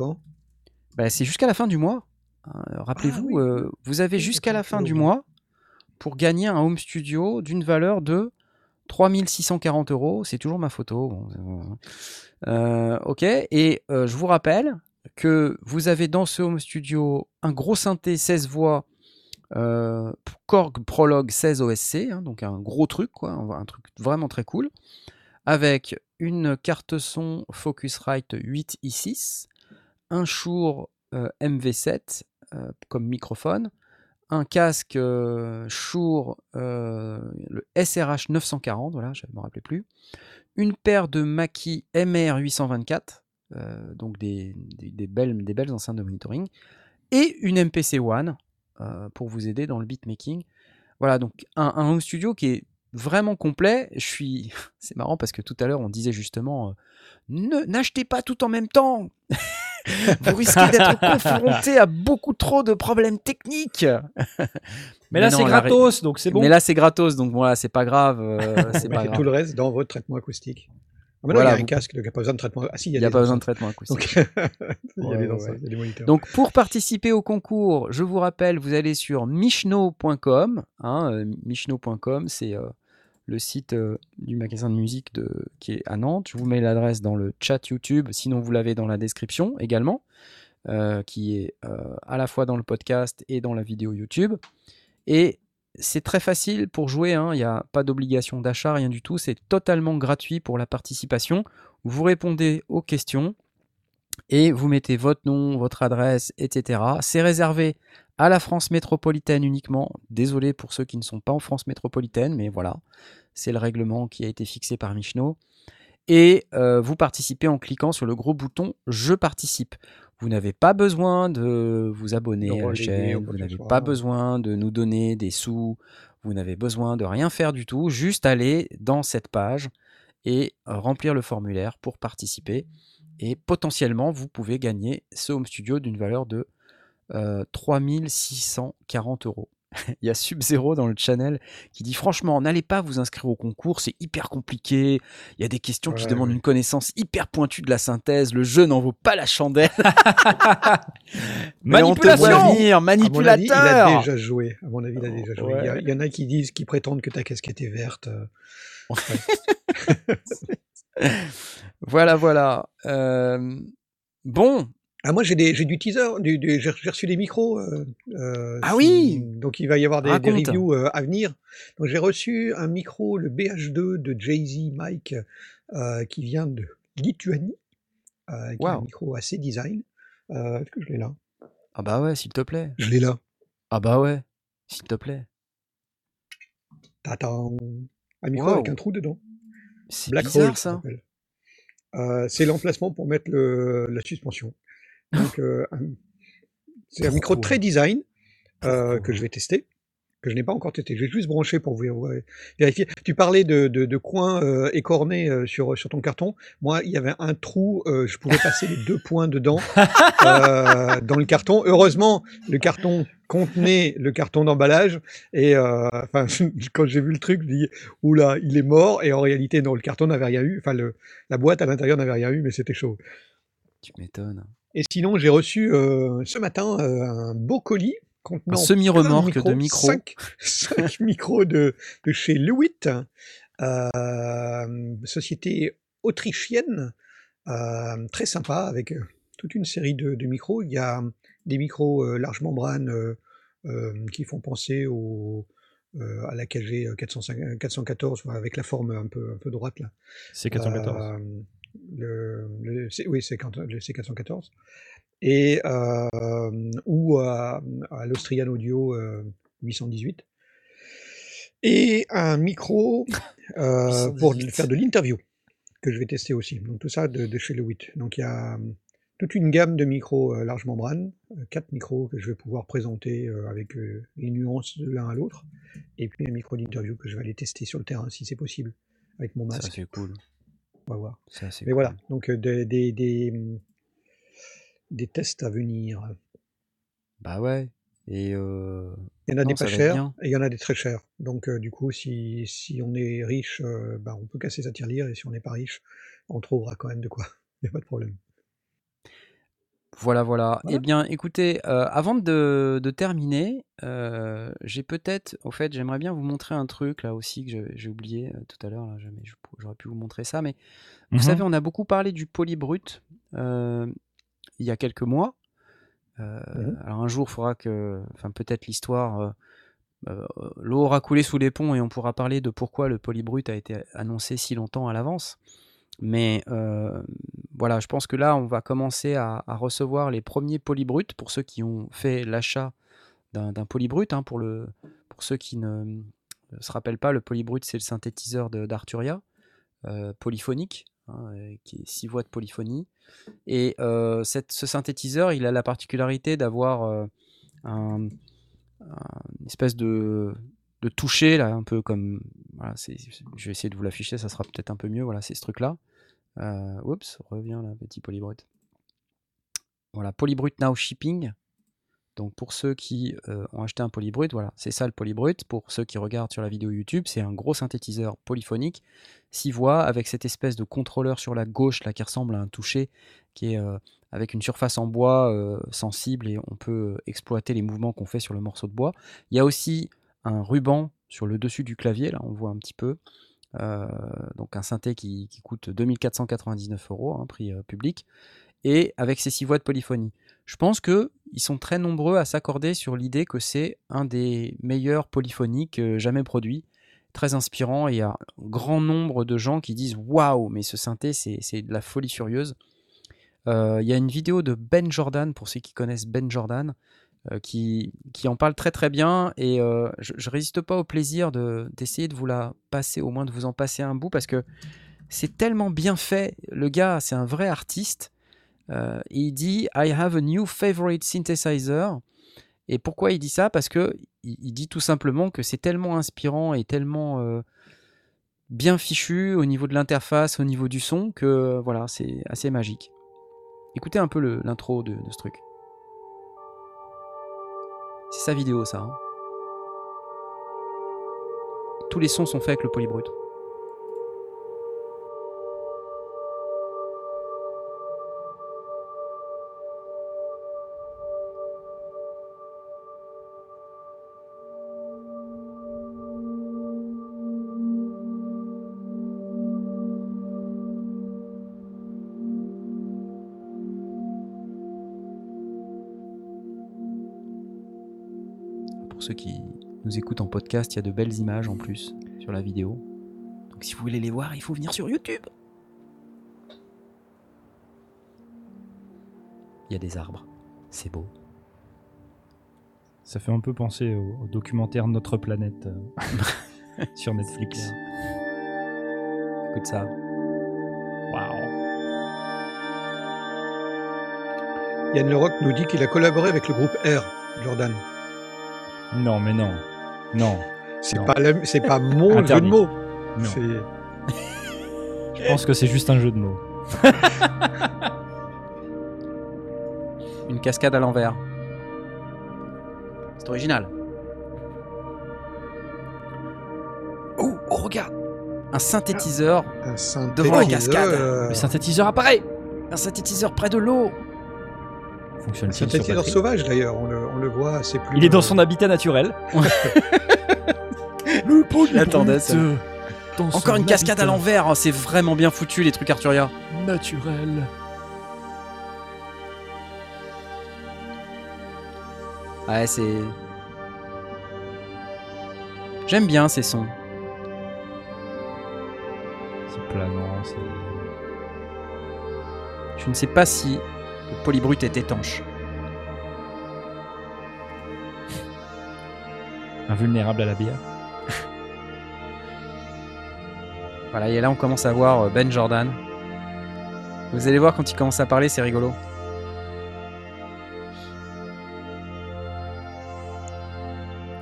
Bah, c'est jusqu'à la fin du mois. hein. Rappelez-vous, oui. euh, vous avez jusqu'à la fin du mois pour gagner un home studio d'une valeur de 3640 euros. C'est toujours ma photo. bon, euh, euh, ok. Et euh, je vous rappelle que vous avez dans ce home studio un gros synthé 16 voix. euh, Korg Prologue 16 OSC, hein, donc un gros truc, un, truc vraiment très cool, avec une carte son Focusrite 8 i6, un Shure euh, MV7 euh, comme microphone, un casque Shure, le SRH 940, voilà, je ne me rappelais plus, une paire de Mackie MR 824, euh, donc des, des- des belles, des belles enceintes de monitoring, et une MPC One euh, pour vous aider dans le beatmaking. Voilà, donc un, un home studio qui est vraiment complet. Je suis, c'est marrant parce que tout à l'heure on disait justement, euh, ne n'achetez pas tout en même temps. vous risquez d'être confronté à beaucoup trop de problèmes techniques. Mais là, c'est ré- gratos, donc c'est bon. Mais là c'est gratos, donc voilà, c'est pas grave. euh, c'est mettez tout le reste dans votre traitement acoustique. Ah, mais non, Voilà, il y a un casque, donc il n'y a pas besoin de traitement. Ah si, il y Il a, n'y a pas besoin de traitement acoustique. Donc, il y a Ouais, des ouais, enceintes, ouais. il y a des moniteurs. Donc pour participer au concours, je vous rappelle, vous allez sur michno.com. Hein, euh, michno.com, c'est euh, le site euh, du magasin de musique de, qui est à Nantes. Je vous mets l'adresse dans le chat YouTube, sinon vous l'avez dans la description également, euh, qui est à la fois dans le podcast et dans la vidéo YouTube. Et c'est très facile pour jouer, hein, il n'y a pas d'obligation d'achat, rien du tout, c'est totalement gratuit pour la participation. Vous répondez aux questions et vous mettez votre nom, votre adresse, etc. C'est réservé à la France métropolitaine uniquement. Désolé pour ceux qui ne sont pas en France métropolitaine, mais voilà, c'est le règlement qui a été fixé par Michno. Et euh, vous participez en cliquant sur le gros bouton Je participe. Vous n'avez pas besoin de vous abonner De à la chaîne, vous n'avez pas besoin de nous donner des sous, vous n'avez besoin de rien faire du tout, juste aller dans cette page et euh, remplir le formulaire pour participer. Et potentiellement, vous pouvez gagner ce home studio d'une valeur de euh, 3640 euros. Il y a Sub-Zero dans le channel qui dit franchement, n'allez pas vous inscrire au concours, c'est hyper compliqué. Il y a des questions qui demandent ouais. une connaissance hyper pointue de la synthèse. Le jeu n'en vaut pas la chandelle. Manipulation venir, À mon avis, il manipulateur. a déjà joué. À mon avis, il a déjà joué. Il, y a- Ouais. il y en a qui disent, qui prétendent que ta casquette est verte. euh, Voilà, voilà. Euh, Bon, Ah, moi, j'ai des- j'ai du teaser, du, du- j'ai reçu des micros. euh, euh, Ah oui Donc, il va y avoir des, reviews euh, à venir. Donc, j'ai reçu un micro, le BH2 de Jay-Z Mike, euh, qui vient de Lituanie, euh, qui est un micro assez design. Euh, Est-ce que je l'ai là? Ah bah ouais, s'il te plaît. Je l'ai là. Ah bah ouais, s'il te plaît. Tatan. Un micro avec un trou dedans. C'est bizarre Hole, ça. Euh, c'est l'emplacement pour mettre le, la suspension. Donc, euh, c'est un micro très design euh, que je vais tester, que je n'ai pas encore testé. Je vais juste brancher pour vous ouais, vérifier. Tu parlais de, de, de coins euh, écornés euh, sur, sur ton carton. Moi, il y avait un trou, euh, je pouvais passer les deux points dedans euh, dans le carton. Heureusement, le carton contenait le carton d'emballage et euh, enfin quand j'ai vu le truc je me dis oula il est mort et en réalité non le carton n'avait rien eu enfin le, la boîte à l'intérieur n'avait rien eu mais c'était chaud Tu m'étonnes. Et sinon, j'ai reçu euh, ce matin euh, un beau colis contenant Un semi-remorque de micros. 5, micros de, de chez Lewitt, euh, société autrichienne, euh, très sympa, avec toute une série de, de micros. Il y a des micros euh, large membrane euh, euh, qui font penser au, euh, à la KG 405 414, avec la forme un peu, un peu droite là. C'est 414. Euh, le, oui, c'est le C414. Et, euh, ou à, à l'Austrian Audio euh, 818. Et un micro euh, pour 818. faire de l'interview, que je vais tester aussi. Donc tout ça de, de chez le 8. Donc il y a euh, toute une gamme de micros euh, large membrane, euh, quatre micros que je vais pouvoir présenter euh, avec euh, les nuances de l'un à l'autre, et puis un micro d'interview que je vais aller tester sur le terrain si c'est possible avec mon Ça, masque. c'est cool. On va voir. Mais cool. voilà, donc euh, des, des, des, des tests à venir. Bah ouais. Et euh, Il y en a Non, des pas chers et il y en a des très chers. Donc euh, du coup, si, si on est riche, euh, bah, on peut casser sa tirelire et si on n'est pas riche, on trouvera quand même de quoi. Il n'y a pas de problème. Voilà, voilà. Voilà. Eh bien, écoutez, euh, avant de, de terminer, euh, j'ai peut-être, au fait, j'aimerais bien vous montrer un truc là aussi que j'ai- oublié euh, tout à l'heure. J'aurais pu vous montrer ça, mais vous Mhm. savez, on a beaucoup parlé du polybrut il y a quelques mois. Mhm. Alors un jour, il faudra que, enfin peut-être l'histoire, l'eau aura coulé sous les ponts et on pourra parler de pourquoi le polybrut a été annoncé si longtemps à l'avance. Mais euh, voilà, je pense que là, on va commencer à, recevoir les premiers polybruts pour ceux qui ont fait l'achat d'un polybrut. hein, pour, le, pour ceux qui ne, se rappellent pas, le polybrut, c'est le synthétiseur d'Arturia, euh, polyphonique, hein, euh, qui est 6 voix de polyphonie. Et ce synthétiseur, il a la particularité d'avoir un, un- espèce de, toucher, là, un peu comme. Voilà, je vais essayer de vous l'afficher, ça sera peut-être un peu mieux. Voilà, c'est ce truc-là. Euh, oups, revient là, petit polybrut. Voilà, Polybrut Now Shipping. Donc pour ceux qui euh, ont acheté un polybrut, voilà, c'est ça le polybrut. Pour ceux qui regardent sur la vidéo YouTube, c'est un gros synthétiseur polyphonique, 6 voix, avec cette espèce de contrôleur sur la gauche là qui ressemble à un toucher, qui est euh, avec une surface en bois sensible et on peut exploiter les mouvements qu'on fait sur le morceau de bois. Il y a aussi un ruban sur le dessus du clavier, là on voit un petit peu. Euh, donc un synthé qui, qui coûte 2499 euros, hein, prix euh, public, et avec ses 6 voix de polyphonie. Je pense que ils sont très nombreux à s'accorder sur l'idée que c'est un des meilleurs polyphoniques euh, jamais produits, très inspirant. Et il y a un grand nombre de gens qui disent waouh, mais ce synthé c'est de la folie furieuse. Il y a une vidéo de Ben Jordan pour ceux qui connaissent Ben Jordan qui, qui en parle très très bien et euh, je, je résiste pas au plaisir de d'essayer de vous la passer, au moins de vous en passer un bout parce que c'est tellement bien fait. Le gars, c'est un vrai artiste. Euh, il dit I have a new favorite synthesizer. Et pourquoi il dit ça? Parce que il, dit tout simplement que c'est tellement inspirant et tellement euh, bien fichu au niveau de l'interface, au niveau du son, que euh, voilà, c'est assez magique. Écoutez un peu l'intro de ce truc. C'est sa vidéo, ça. hein. Tous les sons sont faits avec le polybrut. Pour ceux qui nous écoutent en podcast, il y a de belles images en plus sur la vidéo. Donc si vous voulez les voir, il faut venir sur YouTube. Il y a des arbres. C'est beau. Ça fait un peu penser au, au documentaire Notre planète euh, sur Netflix. Écoute ça. Waouh. Yann Leroc nous dit qu'il a collaboré avec le groupe R, Jordan. Non, mais non. Non. C'est pas, c'est pas mon jeu de mots. Non. Je pense que c'est juste un jeu de mots. Une cascade à l'envers. C'est original. Oh, oh, regarde Un synthétiseur Un devant la synthétiseur, cascade. Le synthétiseur apparaît Un synthétiseur près de l'eau Fonctionne un synthétiseur sauvage d'ailleurs, on le, on le voit assez plus. Il est dans son habitat naturel. le ça. Encore une cascade à l'envers, hein, c'est vraiment bien foutu les trucs Arturia. Naturel. Ouais, c'est. J'aime bien ces sons. C'est planant, c'est. Je ne sais pas si le polybrut est étanche. Invulnérable à la bière. Voilà, et là on commence à voir euh, Ben Jordan. Vous allez voir quand il commence à parler, c'est rigolo.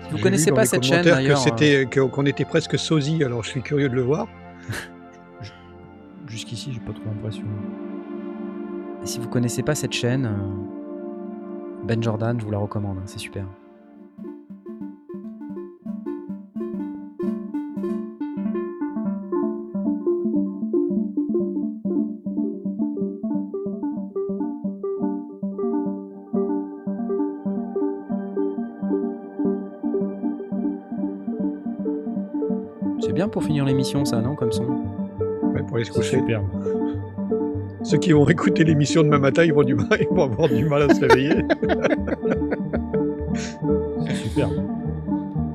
Vous J'ai connaissez pas cette chaîne commentaires d'ailleurs. que c'était qu'on était presque sosie, alors je suis curieux de le voir. jusqu'ici, j'ai pas trop l'impression. Et si vous connaissez pas cette chaîne, euh, Ben Jordan, je vous la recommande, hein, c'est super. C'est bien pour finir l'émission, ça, non, comme son? Ouais, pour aller se coucher. superbe. Ceux qui vont écouter l'émission demain matin, ils vont, du mal, ils vont avoir du mal à se réveiller. C'est superbe.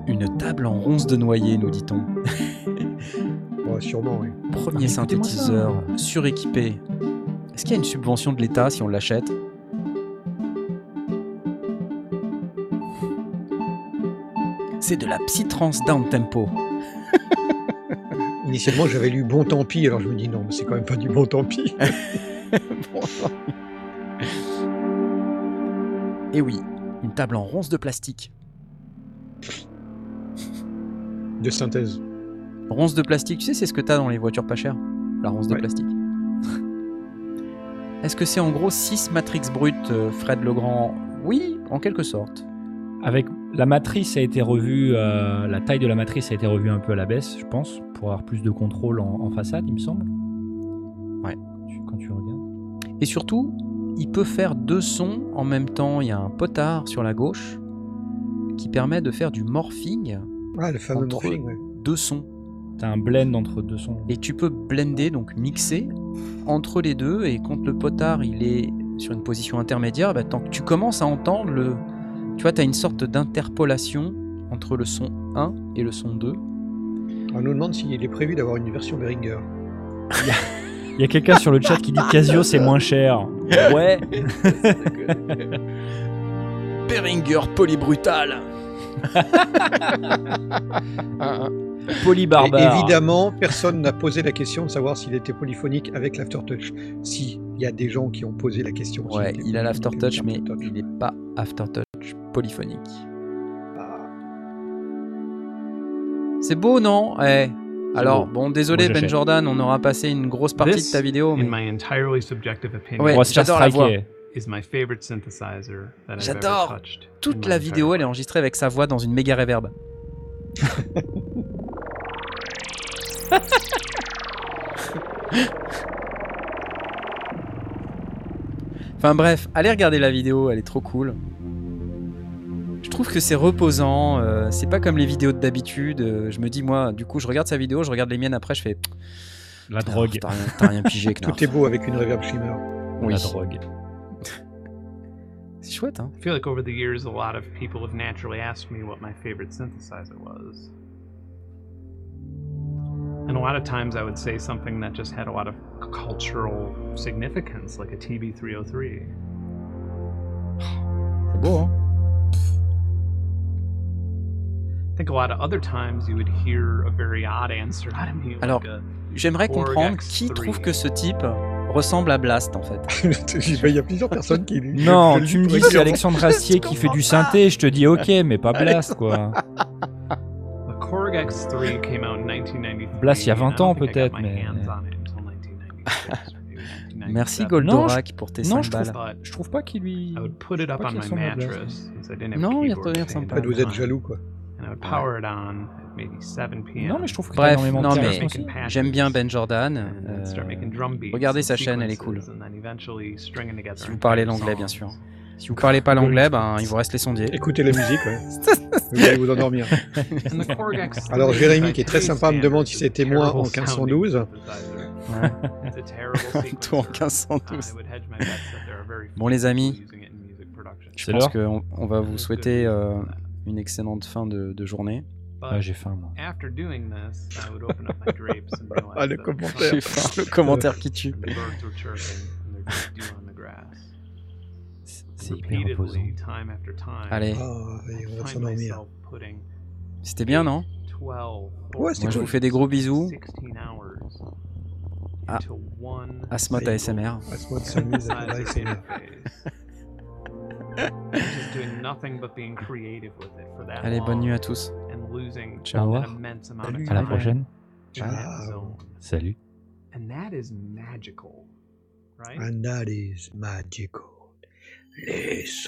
Une table en ronce de noyer, nous dit-on. Ouais, sûrement, oui. Premier Ah, synthétiseur suréquipé. Est-ce qu'il y a une subvention de l'État si on l'achète? C'est de la psytrance down tempo. Initialement, j'avais lu Bon tant pis, alors je me dis non, mais c'est quand même pas du bon tant pis. Et oui, une table en ronce de plastique. De synthèse. Ronce de plastique, tu sais, c'est ce que t'as dans les voitures pas chères. La ronce de plastique. Est-ce que c'est en gros 6 Matrix brutes, euh, Fred Legrand Oui, en quelque sorte. Avec la matrice a été revue, euh, la taille de la matrice a été revue un peu à la baisse, je pense, pour avoir plus de contrôle en, en façade, il me semble. Ouais. Tu- quand tu regardes. Et surtout, il peut faire deux sons en même temps. Il y a un potard sur la gauche qui permet de faire du morphing, Ah, le fameux Entre- morphing, ouais. deux sons. T'as un blend entre deux sons. Et tu peux blender, donc mixer entre les deux. Et quand le potard il est sur une position intermédiaire, bah, tant que tu commences à entendre le. Tu vois, tu as une sorte d'interpolation entre le son 1 et le son 2. On nous demande s'il est prévu d'avoir une version Behringer. Il y a quelqu'un sur le chat qui dit Casio c'est moins cher. Ouais. Behringer polybrutal Et Polybarbare. évidemment, personne n'a posé la question de savoir s'il était polyphonique avec l'aftertouch. Si, il y a des gens qui ont posé la question. Ouais, il a l'aftertouch, mais il n'est pas aftertouch polyphonique. Ah, C'est beau, non? Eh. Alors, bon, désolé Ben. Jordan, on aura passé une grosse partie This, de ta vidéo, in mais my entirely subjective opinion, Ouais, On va se faire j'adore la voix. J'adore. toute la vidéo, elle est enregistrée avec sa voix dans une méga reverb. enfin bref, allez regarder la vidéo, elle est trop cool. Je trouve que c'est reposant, euh, c'est pas comme les vidéos de d'habitude. euh, je me dis, moi, du coup, je regarde sa vidéo, je regarde les miennes après, je fais. La Knarf, drogue. T'as rien, t'as rien pigé, Knarf. Tout est beau avec une reverb shimmer. Oui. La drogue. C'est chouette, hein. I feel like over the years, a lot of people have naturally asked me what my favorite synthesizer was. And a lot of times I would say something that just had a lot of cultural significance, like a TB303. C'est beau, hein. Alors, J'aimerais comprendre qui X3. trouve que ce type ressemble à Blast, en fait. il y a plusieurs personnes qui. Non, je tu me dis c'est Alexandre Astier qui fait du synthé, je te dis ok, mais pas Blast quoi. the Korg X3 came out in 1993. Blast, il y a and I 20 don't ans, peut-être, mais- hands on it until 1996 or maybe 1997. Merci Non, Goldorak pour tes non, 5 je balles. trouve- Je trouve pas qu'il lui. I would put it up pas on qu'il my ressemble à Blast. mattress since I didn't have Non, a il ressemble pas. Vous êtes jaloux, quoi. And I would power it on at maybe 7 p.m. Non, mais je trouve énormément non, de mais aussi. j'aime bien Ben Jordan. Euh, regardez sa chaîne, elle est cool. Si vous parlez l'anglais, bien sûr. Si vous parlez pas l'anglais, ben, il vous reste les sondiers. Écoutez la musique, ouais. vous allez vous endormir. And the Korg X3 Alors, Jérémy, qui est très sympa, me demande si c'était moi en terrible 1512. sounding synthesizer. It's a terrible Toi en sequencer. 1512. I would hedge my bets that there are very Bon, les amis. Je pense qu'on on va vous souhaiter euh, une excellente fin de, de journée. Ah, j'ai faim moi. after doing this, I would open up my drapes and realize Ah, le commentaire. J'ai faim, le commentaire qui tue. C'est hyper reposant. Allez, allez, on va s'endormir. myself putting c'était bien, non? 12, Ouais, c'était Moi, je vous fais des gros bisous. 16 hours Ah. single ASMR. Synthesizer ASMR. Allez, bonne nuit à tous. Ciao. À la prochaine. Salut. And that is magical, right? And that is magical. Les.